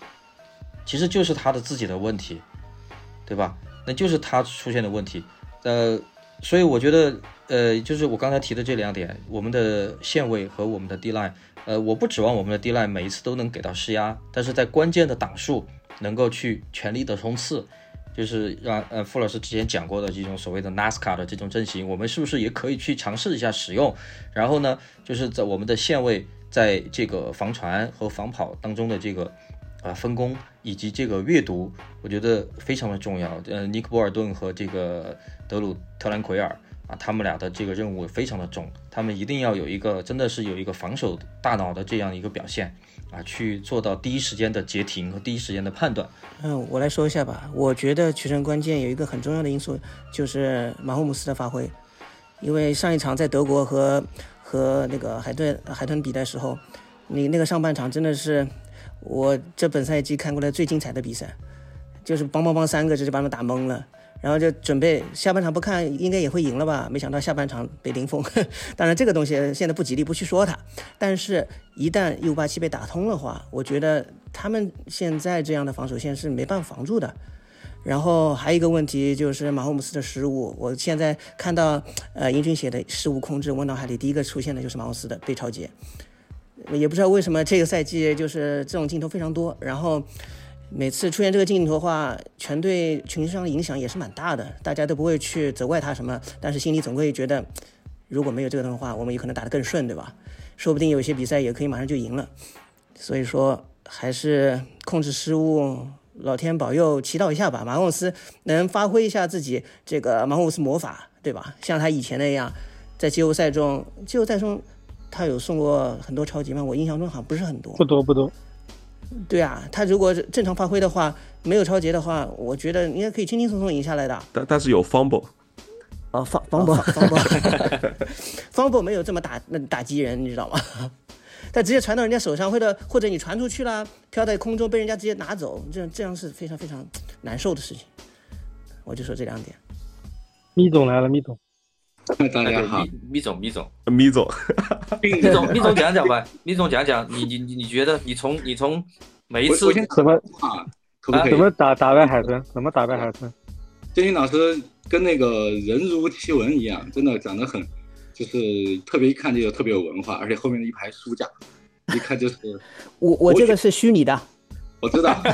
S3: 其实就是他的自己的问题，对吧？那就是他出现的问题。呃，所以我觉得呃，就是我刚才提的这两点，我们的线位和我们的 D line。呃，我不指望我们的 D line 每一次都能给到施压，但是在关键的档数能够去全力的冲刺，就是让呃傅老师之前讲过的这种所谓的 NASCAR 的这种阵型，我们是不是也可以去尝试一下使用？然后呢，就是在我们的线位在这个防传和防跑当中的这个啊分工以及这个阅读，我觉得非常的重要。呃，尼克波尔顿和这个德鲁特兰奎尔啊。他们俩的这个任务非常的重，他们一定要有一个真的是有一个防守大脑的这样一个表现啊，去做到第一时间的截停和第一时间的判断。
S5: 嗯，我来说一下吧。我觉得取胜关键有一个很重要的因素就是马霍姆斯的发挥，因为上一场在德国和和那个海顿海豚比的时候，你那个上半场真的是我这本赛季看过的最精彩的比赛，就是梆梆梆三个直接把他们打懵了。然后就准备下半场不看，应该也会赢了吧？没想到下半场被零封。当然这个东西现在不吉利，不去说它。但是，一旦 U 八七被打通的话，我觉得他们现在这样的防守线是没办法防住的。然后还有一个问题就是马霍姆斯的失误。我现在看到呃英俊写的失误控制，我脑海里第一个出现的就是马霍姆斯的背超截。也不知道为什么这个赛季就是这种镜头非常多。然后。每次出现这个镜头的话，全队群上的影响也是蛮大的，大家都不会去责怪他什么，但是心里总会觉得，如果没有这个的话，我们有可能打得更顺，对吧？说不定有些比赛也可以马上就赢了。所以说，还是控制失误，老天保佑，祈祷一下吧。马霍姆斯能发挥一下自己这个马霍姆斯魔法，对吧？像他以前那样，在季后赛中，季后赛中他有送过很多超级吗？我印象中好像不是很多，
S7: 不多不多。
S5: 对啊，他如果正常发挥的话，没有超级的话，我觉得应该可以轻轻松松赢下来的。
S2: 但但是有 fumble，
S5: 啊，方方博，方博，方博没有这么打那打击人，你知道吗？他直接传到人家手上，或者或者你传出去了，飘在空中被人家直接拿走，这样这样是非常非常难受的事情。我就说这两点。
S7: 米总来了，米总，
S6: 大家好，
S8: 咪咪总米总
S2: 米总，
S8: 米总米总讲讲吧，米总讲讲，你你你你觉得你从你从每一次
S7: 怎么
S6: 啊，可不可以？
S7: 怎么打打败海豚？怎么打败海豚？
S6: 建军老师跟那个人如其文一样，真的讲得很，就是特别一看就特别有文化，而且后面的一排书架，一看就是
S5: 我我这个是虚拟的，
S6: 我知道。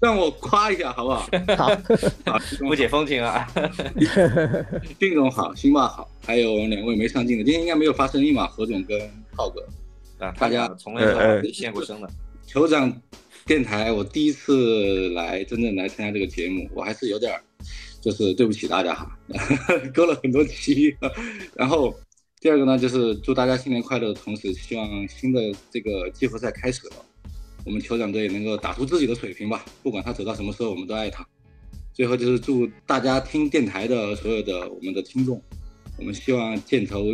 S6: 让我夸一下好不好？
S5: 好，
S6: 好，
S8: 不解风情啊，
S6: 丁总好，辛巴好，还有两位没上镜的，今天应该没有发声音嘛？何总跟浩哥，
S8: 啊，
S6: 大家
S8: 从来没有现过声的，
S6: 酋长电台，我第一次来真正来参加这个节目，我还是有点儿，就是对不起大家哈，割了很多期。然后第二个呢，就是祝大家新年快乐的同时，希望新的这个季后赛开始了，我们酋长队能够打出自己的水平吧，不管他走到什么时候，我们都爱他。最后就是祝大家听电台的所有的我们的听众，我们希望箭头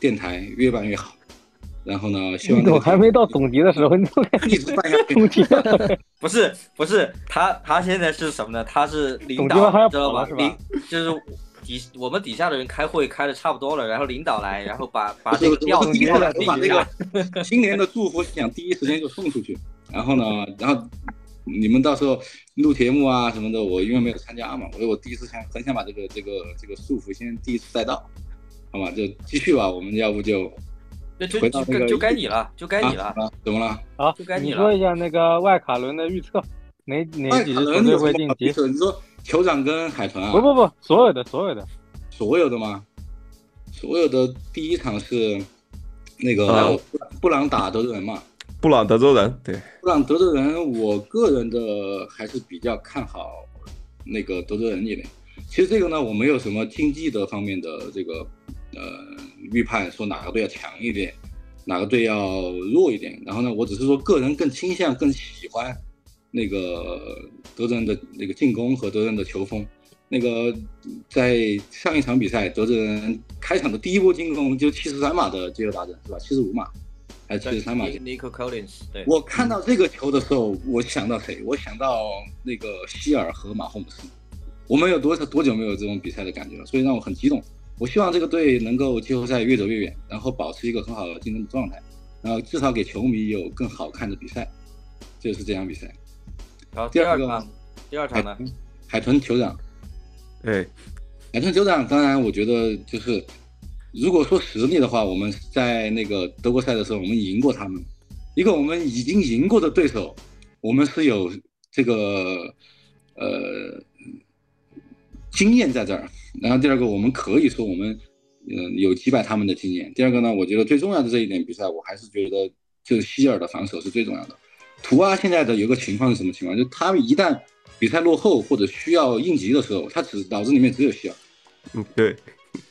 S6: 电台越办越好。然后呢，希望
S7: 咪总还没到总结的时候，你就开
S6: 一
S7: 始。总结了。
S8: 不是不是，他他现在是什么呢？他是领导，知道吧？
S7: 是吧
S8: 领就是底我们底下的人开会开的差不多了，然后领导来，然后把把这个调
S6: 我
S8: 动过来
S6: 第一个，我把
S8: 领一下
S6: 那个新 年的祝福想第一时间就送出去，然后呢，然后你们到时候录节目啊什么的，我因为没有参加嘛，所以我第一次想很想把这个这个这个祝福先第一次带到，好吧，就继续吧，我们要不就
S8: 那就就就该你了，就该你了。
S6: 啊，怎么了？
S7: 好
S8: 就该，你了
S7: 你说一下那个外卡轮的预测，哪哪几支球队会晋级？
S6: 你说酋长跟海豚啊？
S7: 不不不，所有的所有的，
S6: 所有的吗？所有的第一场是那个
S2: 啊
S6: 布朗打德州人嘛？
S2: 布朗德州人，对，
S6: 布朗德州人，我个人的还是比较看好那个德州人一点。其实这个呢，我没有什么竞技的方面的这个呃预判，说哪个队要强一点，哪个队要弱一点。然后呢，我只是说个人更倾向、更喜欢那个德州人的那个进攻和德州人的球风。那个在上一场比赛，德州人开场的第一波进攻就七十三码的接球达阵是吧？七十五码还是七十三码
S8: ？Nico Collins，对，
S6: 我看到这个球的时候，我想到谁？我想到那个希尔和马霍姆斯。我们有多少多久没有这种比赛的感觉了？所以让我很激动。我希望这个队能够季后赛越走越远，然后保持一个很好的竞争的状态，然后至少给球迷有更好看的比赛。就是这场比赛。
S8: 然后
S6: 第二个
S8: 第二场，第二场呢？
S6: 海豚酋长，
S2: 对，
S6: 海豚酋长，当然我觉得就是，如果说实力的话，我们在那个德国赛的时候，我们赢过他们。一个我们已经赢过的对手，我们是有这个呃经验在这儿。然后第二个，我们可以说我们嗯、呃有击败他们的经验。第二个呢，我觉得最重要的这一点比赛，我还是觉得就是希尔的防守是最重要的。图阿现在的有个情况是什么情况？就他一旦比赛落后或者需要应急的时候，他只脑子里面只有希尔。
S2: 嗯，对，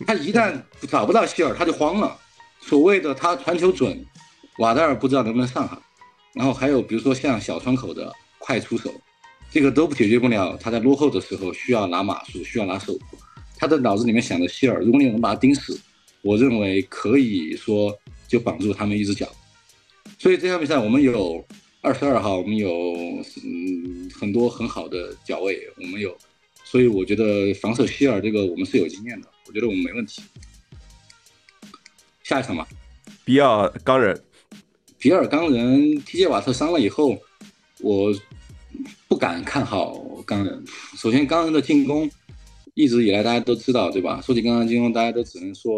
S6: 他一旦找不到希尔，他就慌了。所谓的他传球准，瓦德尔不知道能不能上哈。然后还有比如说像小窗口的快出手，这个都解决不了。他在落后的时候需要拿码数，需要拿手部。他的脑子里面想着希尔，如果你能把他盯死，我认为可以说就绑住他们一只脚。所以这场比赛我们有二十二号，我们有嗯很多很好的脚位，我们有，所以我觉得防守希尔这个我们是有经验的，我觉得我们没问题。下一场吧，
S2: 比尔钢人，
S6: 比尔钢人 TJ 瓦特伤了以后，我不敢看好钢人。首先，钢人的进攻一直以来大家都知道，对吧？说起钢人进攻，大家都只能说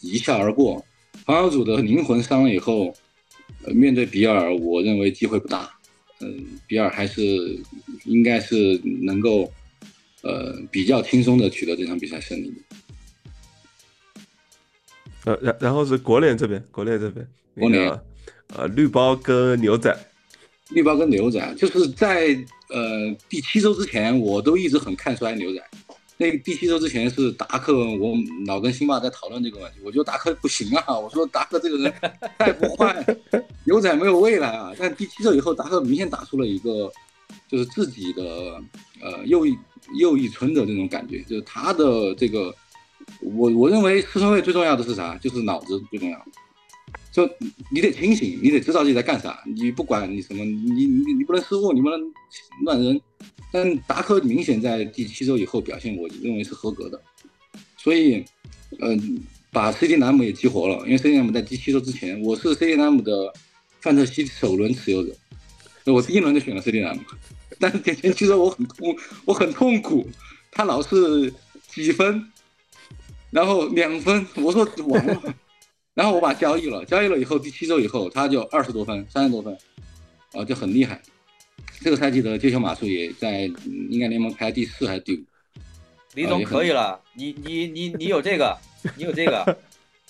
S6: 一笑而过。防守组的灵魂伤了以后，呃，面对比尔，我认为机会不大。嗯、比尔还是应该是能够呃比较轻松的取得这场比赛胜利。
S2: 呃，然然后是国联这边，国联这边，那
S6: 国联
S2: 个呃绿包跟牛仔，
S6: 绿包跟牛仔，啊就是在呃第七周之前，我都一直很看衰牛仔。那第七周之前是达克，我老跟辛巴在讨论这个问题，我觉得达克不行啊，我说达克这个人太不坏，牛仔没有未来啊！但第七周以后，达克明显打出了一个就是自己的呃右翼右翼村的这种感觉，就是他的这个，我我认为四分卫最重要的是啥？就是脑子最重要。就你得清醒，你得知道自己在干啥，你不管你什么，你你你不能失误，你不能乱扔。但达科明显在第七周以后表现，我认为是合格的，所以，嗯、把 CD 南姆也激活了，因为 CD 南姆在第七周之前，我是 CD 南姆的范特西首轮持有者，我第一轮就选了 CD 南姆，但是前前七周我很痛，我很痛苦，他老是几分，然后两分，我说完了。然后我把它交易了，交易了以后，第七周以后他就二十多分，三十多分，啊，就很厉害。这个赛季的接球码数也在嗯应该联盟排第四还是第五？
S8: 李总可以了，你你你你有这个，你有这个，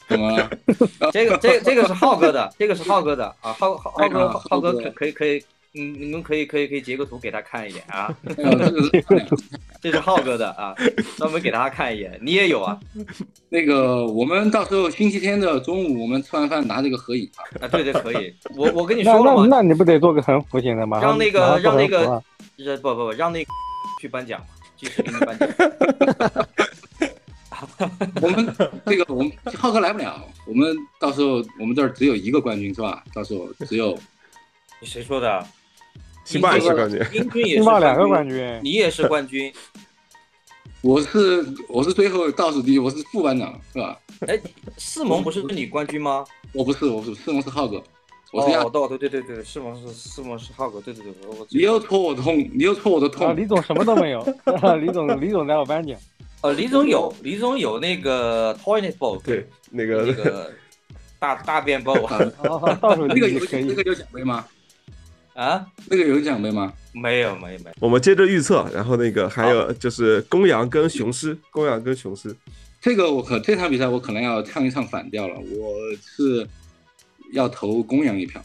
S6: 怎么了？
S8: 这个这个这个是浩哥的，这个是浩哥的啊，浩浩浩哥浩哥可可以可以，嗯，你们可以可以可以截个图给他看一眼啊，
S6: 呃 这是
S8: 浩哥的啊，专门给他看一眼，你也有啊
S6: 那个，我们到时候星期天的中午，我们吃完饭拿这个合影啊。
S8: 啊，对对可以，我我跟你说了嘛，
S7: 那那你不得做个横幅型的吗？
S8: 让那个让那个
S7: 横幅啊
S8: 是不不不让那个 去颁奖嘛，继续给你颁奖。
S6: 我们这个我们浩哥来不了，我们到时候我们这儿只有一个冠军是吧？到时候只有
S8: 谁说的？
S2: 辛巴也是冠军，
S8: 英军也是
S7: 辛巴两个
S8: 冠
S7: 冠军，
S8: 你也是冠军。
S6: 我是我是最后倒数第一，我是副班长是吧？
S8: 哎，世盟不是你冠军吗？
S6: 我不是，我是世盟是浩哥，我是亚
S8: 哦，对对对对对，世盟是世盟是浩哥，对对对，我我
S6: 你又戳我痛，你又戳我的痛
S7: 啊，
S6: 痛。
S7: 李总什么都没有，啊 李总李总在我颁奖，
S8: 呃，李总有李总有那个 toilet bowl，
S2: 对，那个
S8: 那
S2: 个
S8: 个大大便 bowl
S7: 啊，倒数第
S6: 那个有
S7: 一。
S6: 个有奖杯吗？
S8: 啊，
S6: 那个有奖杯吗？
S8: 没有没有没。有，
S2: 我们接着预测，然后那个还有就是公羊跟雄狮，公羊跟雄狮，
S6: 这个我可这场比赛我可能要唱一唱反调了，我是要投公羊一票。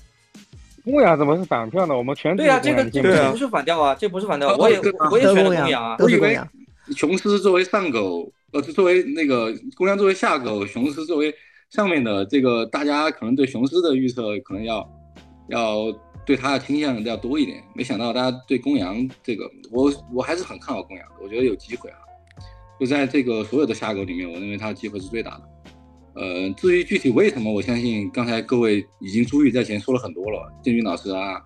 S7: 公羊怎么是反票呢？我们全
S8: 对啊，这个这不是反调啊，这不是反调，
S6: 哦
S8: 我也
S6: 啊。
S8: 我也选了
S5: 公
S8: 公羊啊
S6: 我以为
S5: 是公羊。
S6: 雄狮作为上狗，呃，作为那个公羊作为下狗，雄狮作为上面的这个，大家可能对雄狮的预测可能要要对他的倾向要多一点。没想到大家对公羊这个，我我还是很看好公羊的，我觉得有机会啊。就在这个所有的下狗里面，我认为他的机会是最大的。呃，至于具体为什么，我相信刚才各位已经珠玉在前说了很多了，建军老师啊，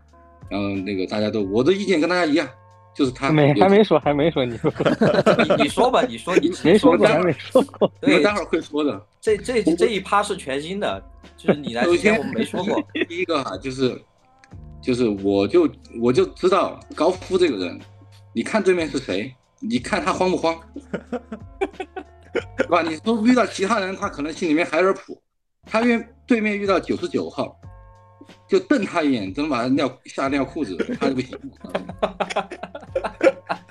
S6: 然后那个大家都我的意见跟大家一样，就是他
S7: 没还没说还没说，你说
S8: 你你说吧，你说你
S7: 没说过
S6: 待会儿
S7: 还没说过，
S8: 对
S6: 你们待会儿会说的。
S8: 这这这一趴是全新的，就是你来
S6: 首先
S8: 之前我们没说过，
S6: 第一个哈，就是就是我就我就知道高夫这个人，你看对面是谁，你看他慌不慌，是吧？你说遇到其他人，他可能心里面还有点谱，他遇对面遇到九十九号，就瞪他一眼，真把他尿吓尿裤子，他就不行。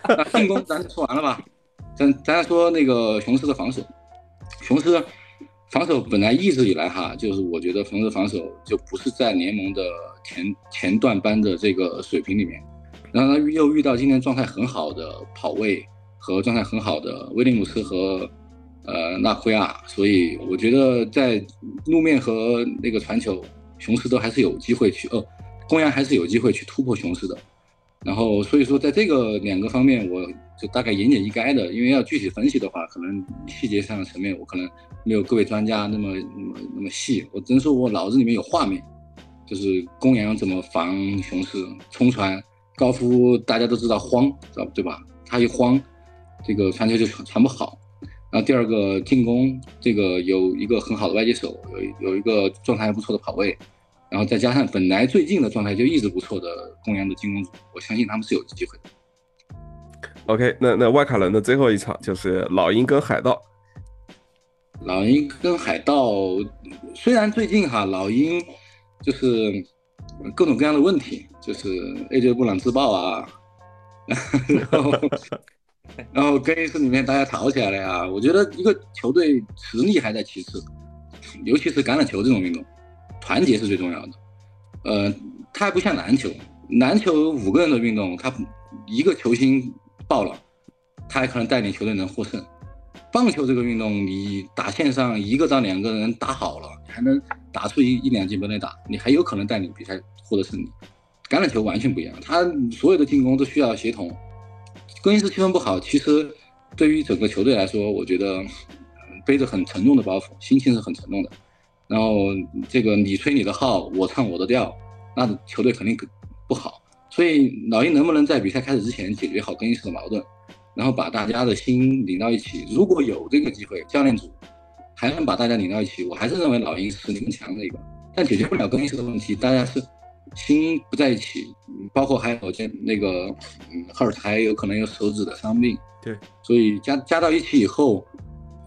S6: 那进攻咱说完了吧？咱咱说那个雄狮的防守，雄狮防守本来一直以来哈，就是我觉得雄狮防守就不是在联盟的前前段班的这个水平里面，然后他又遇到今年状态很好的跑位和状态很好的威廉姆斯和呃纳奎亚，所以我觉得在路面和那个传球，雄狮都还是有机会去，呃，公羊还是有机会去突破雄狮的。然后所以说在这个两个方面，我就大概言简意赅的，因为要具体分析的话，可能细节上的层面我可能没有各位专家那么那么那么细，我只能说我脑子里面有画面，就是公羊怎么防雄狮冲传，高夫大家都知道慌，知道对吧？他一慌，这个传球就传传不好。然后第二个进攻，这个有一个很好的外接手，有有一个状态还不错的跑位，然后再加上本来最近的状态就一直不错的公羊的进攻组，我相信他们是有机会的。
S2: OK，那那外卡伦的最后一场就是老鹰跟海盗，
S6: 老鹰跟海盗，虽然最近哈老鹰就是各种各样的问题，就是 AJ 布朗自爆啊，然后 然后更衣室里面大家吵起来了呀。我觉得一个球队实力还在其次，尤其是橄榄球这种运动，团结是最重要的。呃，它还不像篮球，篮球五个人的运动，他一个球星爆了，他还可能带领球队能获胜。棒球这个运动，你打线上一个到两个人打好了，你还能打出一一两记本垒打，你还有可能带领比赛获得胜利。橄榄球完全不一样，他所有的进攻都需要协同。更衣室气氛不好，其实对于整个球队来说，我觉得背着很沉重的包袱，心情是很沉重的。然后这个你吹你的号，我唱我的调，那球队肯定不好。所以老鹰能不能在比赛开始之前解决好更衣室的矛盾，然后把大家的心拧到一起？如果有这个机会，教练组还能把大家拧到一起，我还是认为老鹰是更强的一个。但解决不了更衣室的问题，大家是心不在一起，包括还有这那个，嗯，赫尔还有可能有手指的伤病，
S2: 对，
S6: 所以加加到一起以后，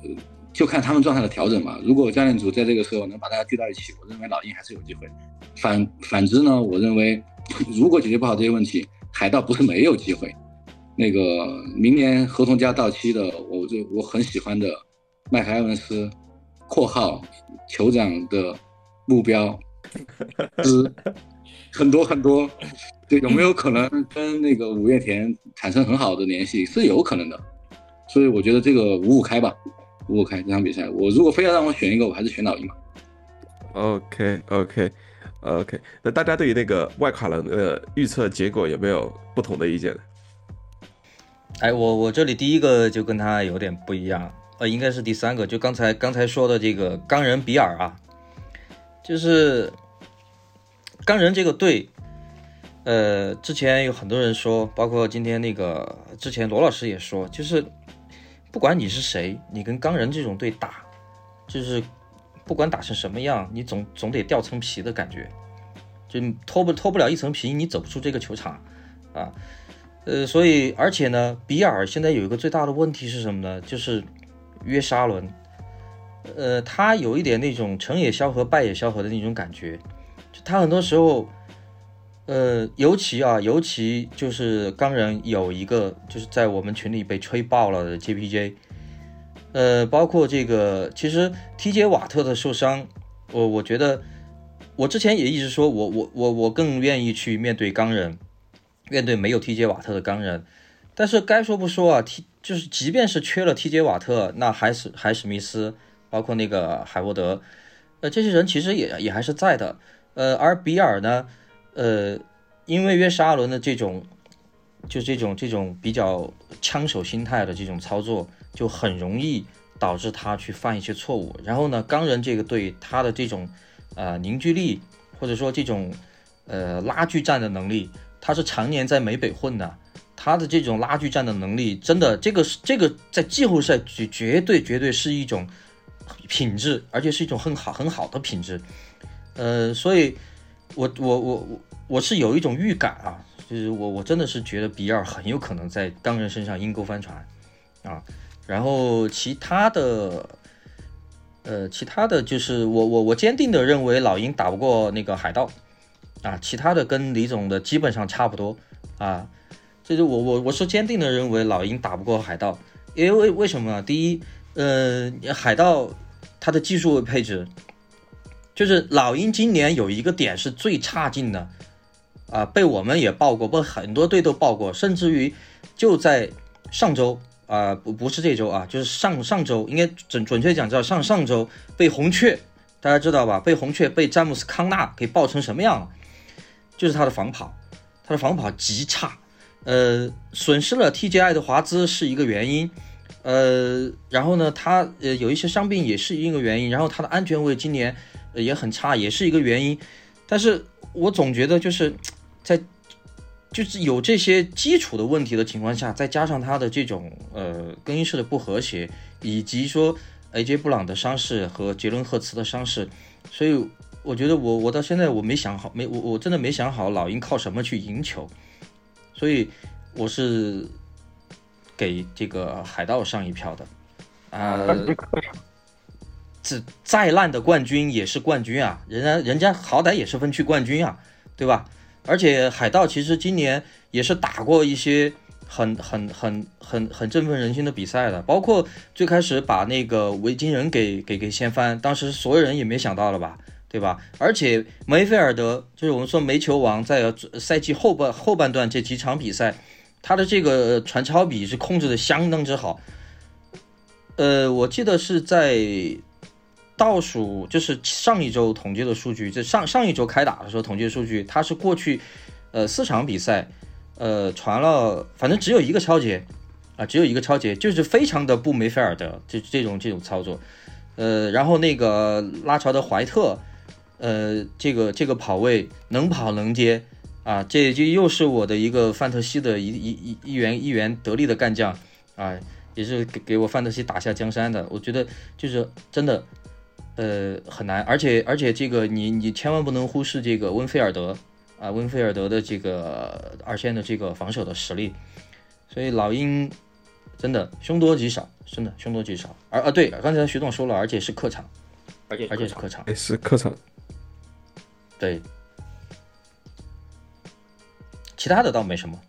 S6: 呃，就看他们状态的调整嘛。如果教练组在这个时候能把大家聚到一起，我认为老鹰还是有机会。反反之呢，我认为 如果解决不好这些问题，海盗不是没有机会。那个明年合同加到期的，我就我很喜欢的麦克埃文斯（括号酋长的目标之 很多很多），对，有没有可能跟那个五月田产生很好的联系？是有可能的。所以我觉得这个五五开吧，五五开这场比赛，我如果非要让我选一个，我还是选老鹰吧。
S2: OK OK OK，那大家对于那个外卡人的预测结果有没有不同的意见？
S3: 哎，我我这里第一个就跟他有点不一样，呃，应该是第三个，就刚才刚才说的这个冈仁比尔啊，就是钢人这个队，呃，之前有很多人说，包括今天那个之前罗老师也说，就是不管你是谁，你跟钢人这种队打，就是不管打成什么样，你总总得掉层皮的感觉，就脱不脱不了一层皮，你走不出这个球场啊。呃，所以而且呢，比尔现在有一个最大的问题是什么呢？就是约沙伦，呃，他有一点那种成也萧何，败也萧何的那种感觉，就他很多时候，呃，尤其啊，尤其就是钢人有一个就是在我们群里被吹爆了的 JPJ，呃，包括这个，其实 TJ 瓦特的受伤，我我觉得我之前也一直说我我我我更愿意去面对钢人。面对没有 TJ 瓦特的钢人，但是该说不说啊，T 就是即便是缺了 TJ 瓦特，那海史海史密斯，包括那个海沃德，呃，这些人其实也也还是在的。呃，而比尔呢，呃，因为约什阿伦的这种，就这种这种比较枪手心态的这种操作，就很容易导致他去犯一些错误。然后呢，钢人这个队他的这种呃凝聚力，或者说这种呃拉锯战的能力。他是常年在美北混的，他的这种拉锯战的能力，真的，这个是这个在季后赛绝绝对绝对是一种品质，而且是一种很好很好的品质。呃，所以我我我我我是有一种预感啊，就是我我真的是觉得比尔很有可能在钢人身上阴沟翻船啊。然后其他的，呃，其他的就是我我我坚定的认为老鹰打不过那个海盗。啊，其他的跟李总的基本上差不多啊，这就我我我是坚定的认为老鹰打不过海盗，因为为什么呢？第一，呃，海盗它的技术配置，就是老鹰今年有一个点是最差劲的啊，被我们也报过，不很多队都报过，甚至于就在上周啊，不不是这周啊，就是上上周，应该准准确讲叫上上周被红雀，大家知道吧？被红雀被詹姆斯康纳给爆成什么样了？就是他的防跑，他的防跑极差，呃，损失了 TJ 爱德华兹是一个原因，呃，然后呢，他呃有一些伤病也是一个原因，然后他的安全位今年也很差，也是一个原因。但是我总觉得就是 在就是有这些基础的问题的情况下，再加上他的这种呃更衣室的不和谐，以及说 AJ 布朗的伤势和杰伦赫茨的伤势，所以。我觉得我我到现在我没想好，没我我真的没想好老鹰靠什么去赢球，所以我是给这个海盗上一票的，啊、这再烂的冠军也是冠军啊，人家人家好歹也是分区冠军啊，对吧？而且海盗其实今年也是打过一些很很很很很振奋人心的比赛的，包括最开始把那个维京人给给给掀翻，当时所有人也没想到了吧？对吧？而且梅菲尔德就是我们说煤球王，在赛季后半后半段这几场比赛，他的这个传超比是控制的相当之好。呃，我记得是在倒数就是上一周统计的数据，这上上一周开打的时候统计的数据，它是过去呃四场比赛，呃传了，反正只有一个超节啊，只有一个超节，就是非常的不梅菲尔德这这种这种操作，呃，然后那个拉乔的怀特，呃，这个这个跑位能跑能接啊，这这又是我的一个范特西的一一一一员一员得力的干将啊。也是给给我范特西打下江山的，我觉得就是真的，呃，很难，而且而且这个你你千万不能忽视这个温菲尔德啊，温菲尔德的这个二线的这个防守的实力，所以老鹰真的凶多吉少，真的凶多吉少。而啊对，刚才徐总说了，而且是客场，
S8: 而且
S3: 而且是客场，
S2: 也是客场。
S3: 对，其他的倒没什么。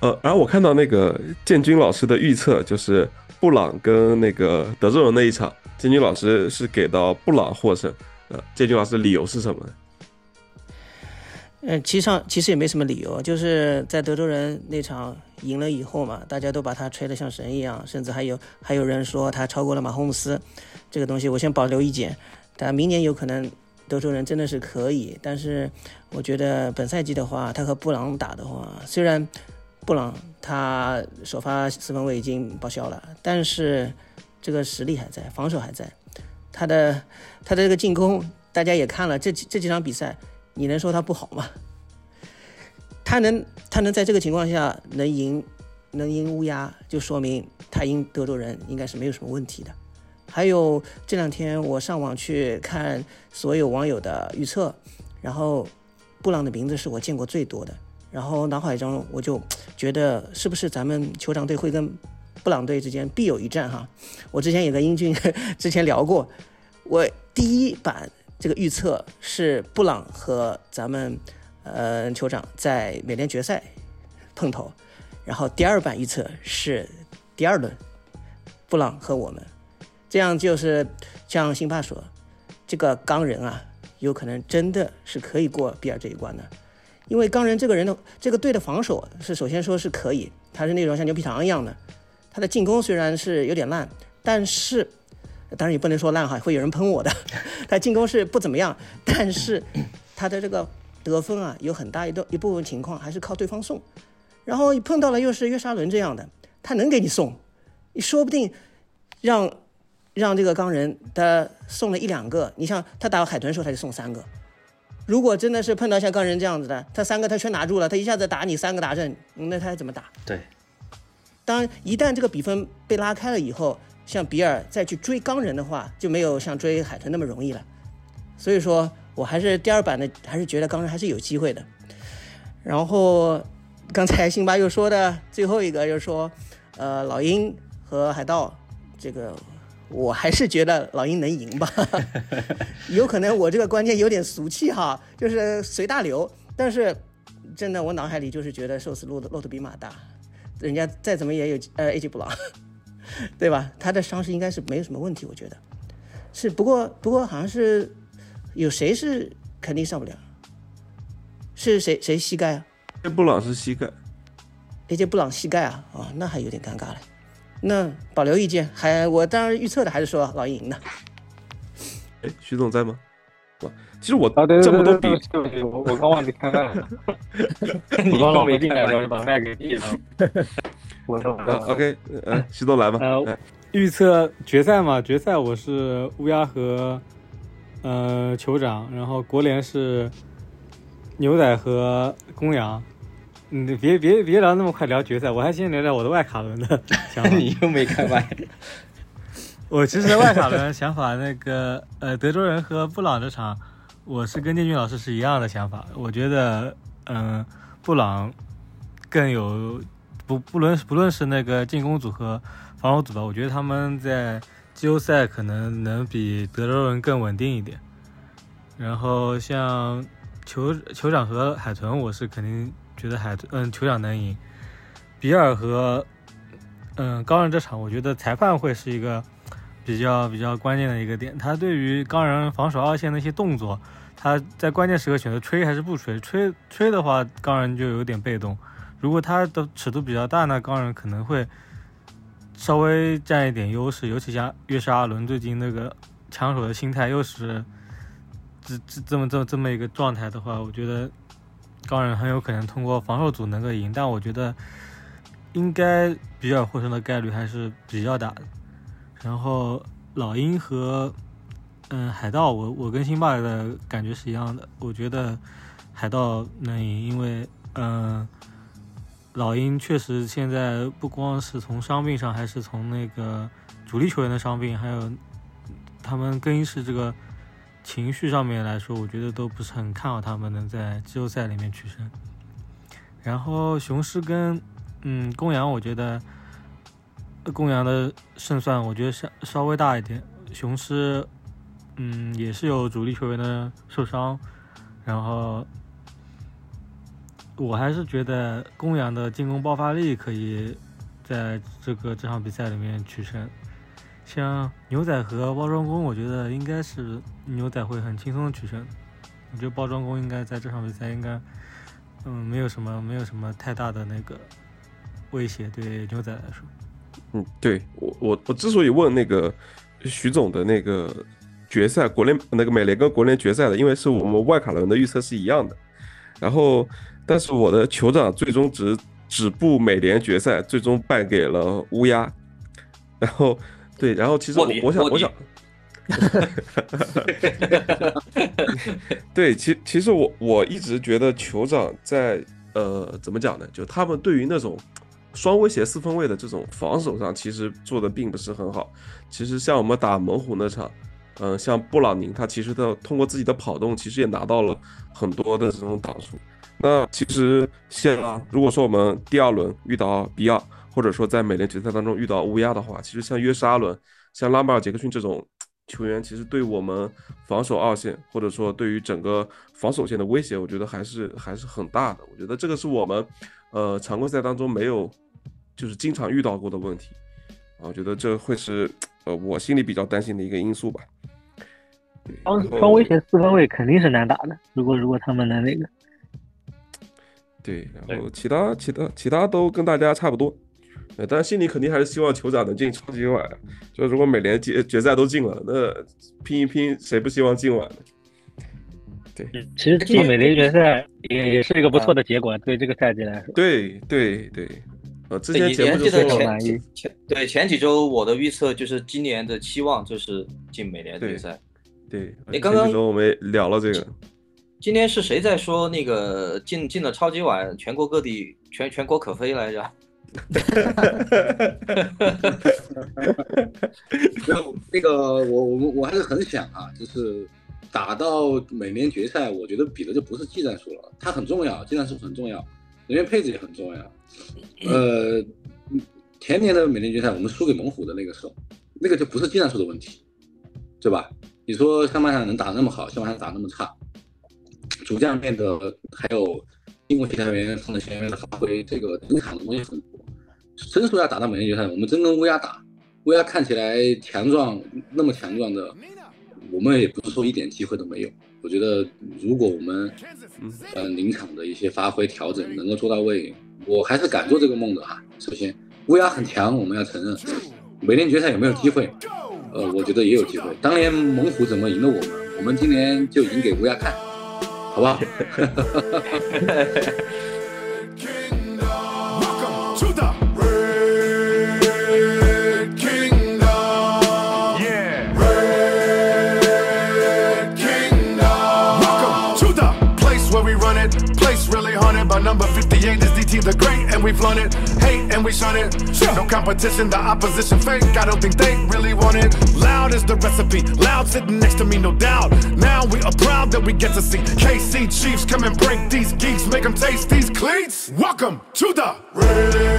S2: 呃，然后我看到那个建军老师的预测，就是布朗跟那个德州人那一场，建军老师是给到布朗获胜。呃，建军老师理由是什么呢？
S5: 嗯，其实上其实也没什么理由，就是在德州人那场赢了以后嘛，大家都把他吹得像神一样，甚至还有还有人说他超过了马霍姆斯。这个东西我先保留意见，但明年有可能德州人真的是可以，但是我觉得本赛季的话，他和布朗打的话，虽然。布朗他首发四分卫已经报销了，但是这个实力还在，防守还在。他的他的这个进攻，大家也看了这几这几场比赛，你能说他不好吗？他能他能在这个情况下能赢能赢乌鸦，就说明他赢德州人应该是没有什么问题的。还有这两天我上网去看所有网友的预测，然后布朗的名字是我见过最多的。然后脑海中我就觉得，是不是咱们酋长队会跟布朗队之间必有一战哈？我之前也跟英俊 之前聊过，我第一版这个预测是布朗和咱们呃酋长在美联决赛碰头，然后第二版预测是第二轮布朗和我们，这样就是像辛巴说，这个钢人啊，有可能真的是可以过比尔这一关的。因为钢人这个人的这个队的防守是首先说是可以，他是那种像牛皮糖一样的，他的进攻虽然是有点烂，但是当然也不能说烂哈，会有人喷我的。他进攻是不怎么样，但是他的这个得分啊，有很大一段一部分情况还是靠对方送，然后碰到了又是约沙伦这样的，他能给你送，你说不定让让这个钢人他送了一两个，你像他打海豚的时候他就送三个。如果真的是碰到像钢人这样子的，他三个他全拿住了，他一下子打你三个达阵，那他还怎么打？
S3: 对。
S5: 当一旦这个比分被拉开了以后，像比尔再去追钢人的话，就没有像追海豚那么容易了。所以说我还是第二版的，还是觉得钢人还是有机会的。然后刚才辛巴又说的最后一个就是说，呃，老鹰和海盗这个。我还是觉得老鹰能赢吧，有可能我这个观念有点俗气哈，就是随大流。但是真的，我脑海里就是觉得瘦死骆驼骆驼比马大，人家再怎么也有呃 AJ 布朗，对吧？他的伤势应该是没有什么问题，我觉得是。不过不过好像是有谁是肯定上不了，是谁谁膝盖啊
S2: ？AJ 布朗是膝盖
S5: ，AJ 布朗膝盖啊，哦，那还有点尴尬了。那保留意见，还我当然预测的还是说老鹰赢的。
S2: 哎，徐总在吗？其实我
S7: 这
S2: 么多比，
S7: 我我刚忘记开麦了，你刚刚没进来，我就把麦给闭了。我说
S2: OK，嗯，徐总来吧。
S4: 呃，预测决赛嘛，决赛我是乌鸦和呃酋长，然后国联是牛仔和公羊。你别别别聊那么快聊决赛，我还先聊聊我的外卡轮的 想法。
S3: 你又没开麦。
S4: 我其实外卡轮想法，那个呃，德州人和布朗这场，我是跟建军老师是一样的想法。我觉得，嗯，布朗更有不不论不论是那个进攻组和防守组吧，我觉得他们在季后赛可能能比德州人更稳定一点。然后像酋酋长和海豚，我是肯定。觉得海嗯酋长能赢，比尔和嗯钢人这场，我觉得裁判会是一个比较比较关键的一个点。他对于钢人防守二线的一些动作，他在关键时刻选择吹还是不吹？吹吹的话，钢人就有点被动；如果他的尺度比较大，那钢人可能会稍微占一点优势，尤其像约什阿伦最近那个抢手的心态又是这这这么这么这么一个状态的话，我觉得高人很有可能通过防守组能够赢，但我觉得应该比尔获胜的概率还是比较大的。然后老鹰和嗯海盗，我我跟辛巴的感觉是一样的，我觉得海盗能赢，因为嗯。老鹰确实现在不光是从伤病上，还是从那个主力球员的伤病，还有他们更衣室这个情绪上面来说，我觉得都不是很看好他们能在季后赛里面取胜。然后雄狮跟嗯公羊，我觉得公羊的胜算我觉得稍稍微大一点。雄狮嗯也是有主力球员的受伤，然后。我还是觉得公羊的进攻爆发力可以在这个这场比赛里面取胜。像牛仔和包装工，我觉得应该是牛仔会很轻松的取胜。我觉得包装工应该在这场比赛应该，嗯，没有什么没有什么太大的那个威胁对牛仔来说。
S2: 嗯，对我我我之所以问那个徐总的那个决赛国联那个美联跟国联决赛的，因为是我们外卡轮的预测是一样的，然后。但是我的酋长最终只止步美联决赛，最终败给了乌鸦。然后，对，然后其实我我想我想，对，其其实我我一直觉得酋长在呃怎么讲呢？就他们对于那种双威胁四分位的这种防守上，其实做的并不是很好。其实像我们打猛虎那场，嗯，像布朗宁他其实他通过自己的跑动，其实也拿到了很多的这种挡数。那其实像如果说我们第二轮遇到比尔，或者说在美联决赛当中遇到乌鸦的话，其实像约什阿伦、像拉马尔·杰克逊这种球员，其实对我们防守二线，或者说对于整个防守线的威胁，我觉得还是还是很大的。我觉得这个是我们呃常规赛当中没有就是经常遇到过的问题啊，我觉得这会是呃我心里比较担心的一个因素吧。
S7: 双双威胁四分卫肯定是难打的，如果如果他们能那个。
S2: 对，然后其他其他其他都跟大家差不多，呃，但心里肯定还是希望酋长能进超级碗。就如果美联决决赛都进了，那拼一拼，谁不希望进碗呢？对，
S7: 其实进美联决赛也也是一个不错的结果，对这个赛季来说。
S2: 对对对，呃，之前节目就
S8: 说前前对前几周我的预测就是今年的期望就是进美联决赛。
S2: 对，
S8: 你刚刚
S2: 我们聊了这个。
S8: 今天是谁在说那个进进了超级碗，全国各地全全国可飞来着？
S6: 没 有那个，我我们我还是很想啊，就是打到美联决赛，我觉得比的就不是技战术了，它很重要，技战术很重要，人员配置也很重要。呃，前年的美联决赛我们输给猛虎的那个时候，那个就不是技战术的问题，对吧？你说上半场能打那么好，下半场打那么差？主将面的还有进攻协调员、防守协调员的发挥，这个临场的东西很多。真说要打到美联决赛，我们真跟乌鸦打，乌鸦看起来强壮，那么强壮的，我们也不是说一点机会都没有。我觉得如果我们嗯临场的一些发挥调整能够做到位，我还是敢做这个梦的哈。首先，乌鸦很强，我们要承认。美联决赛有没有机会？呃，我觉得也有机会。当年猛虎怎么赢了我们？我们今年就赢给乌鸦看。好不好 58 is DT the great, and we flown it. Hate and we shun it. No competition, the opposition fake. I don't think they really want it. Loud is the recipe. Loud sitting next to me, no doubt. Now we are proud that we get to see KC Chiefs come and break these geeks, make them taste these cleats. Welcome to the Red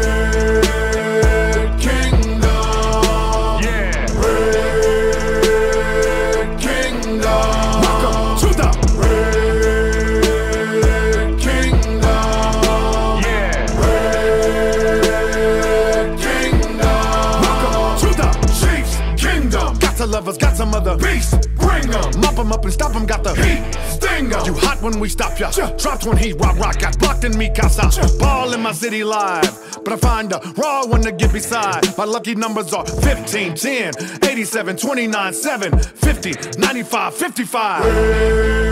S6: lovers got some other beast. Bring them.
S9: 'em up and stop stop 'em, got the heat. Stinger. You hot when we stop ya. Dropped when he rock rock. Got blocked in me casa. Ball in my city live. But I find a raw one to get beside. My lucky numbers are 15, 10, 87, 29, 7, 50, 95, 55. Red